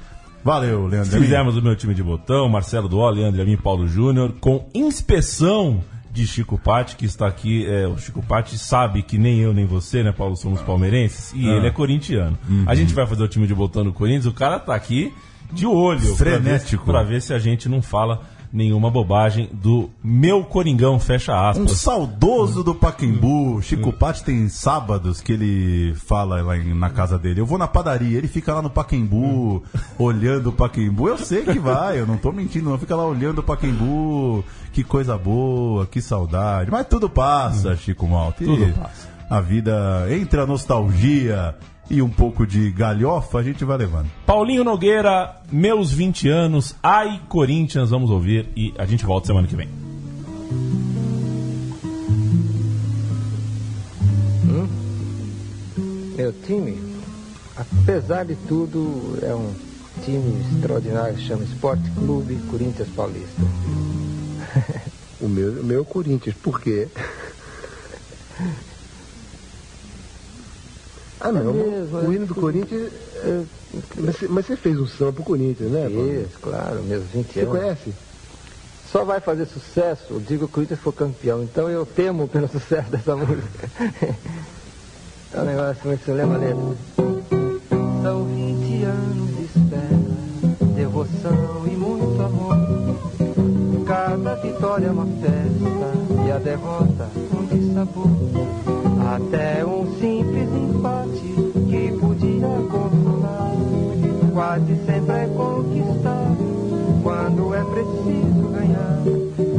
Valeu, Leandro. Fizemos o meu time de botão, Marcelo Duó, Leandro Amin, Paulo Júnior, com inspeção de Chico Patti, que está aqui. é, o Chico Patti sabe que nem eu nem você, né, Paulo, somos palmeirenses, e Ah. ele é corintiano. A gente vai fazer o time de botão do Corinthians, o cara tá aqui de olho. Frenético. Pra ver, ver se a gente não fala nenhuma bobagem do meu Coringão, fecha Um aspas. saudoso do Paquembu. Chico Patti tem sábados que ele fala lá em- na casa dele. Eu vou na padaria, ele fica lá no Paquembu, olhando o Paquembu. Eu sei que vai, eu não tô mentindo, não. Fica lá olhando o Paquembu. Que coisa boa, que saudade. Mas tudo passa, Chico Malta. Tudo passa. A vida, entre a nostalgia e um pouco de galhofa, a gente vai levando. Paulinho Nogueira, meus 20 anos, ai Corinthians, vamos ouvir e a gente volta semana que vem. Meu time, apesar de tudo, é um time extraordinário que chama Esporte Clube Corinthians Paulista. (laughs) O meu, o meu é o Corinthians, por quê? (laughs) Ah, não. Mesmo, o é hino do. Corinthians. é, mas, você- mas você fez um samba pro Corinthians, né? Isso, claro, meus 20 Você anos. conhece? Só vai fazer sucesso, eu digo que o Corinthians for campeão, então eu temo pelo (laughs) sucesso dessa música. é um negócio muito, você lembra letra? São 20 anos de espera, devoção e muito amor. Cada vitória é uma festa e a derrota um dissabor. Até um simples que podia consolar. Quase sempre é conquistado quando é preciso ganhar.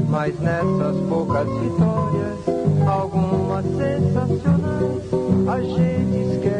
Mas nessas poucas vitórias, algumas sensacionais, a gente esquece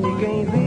enfim, descontar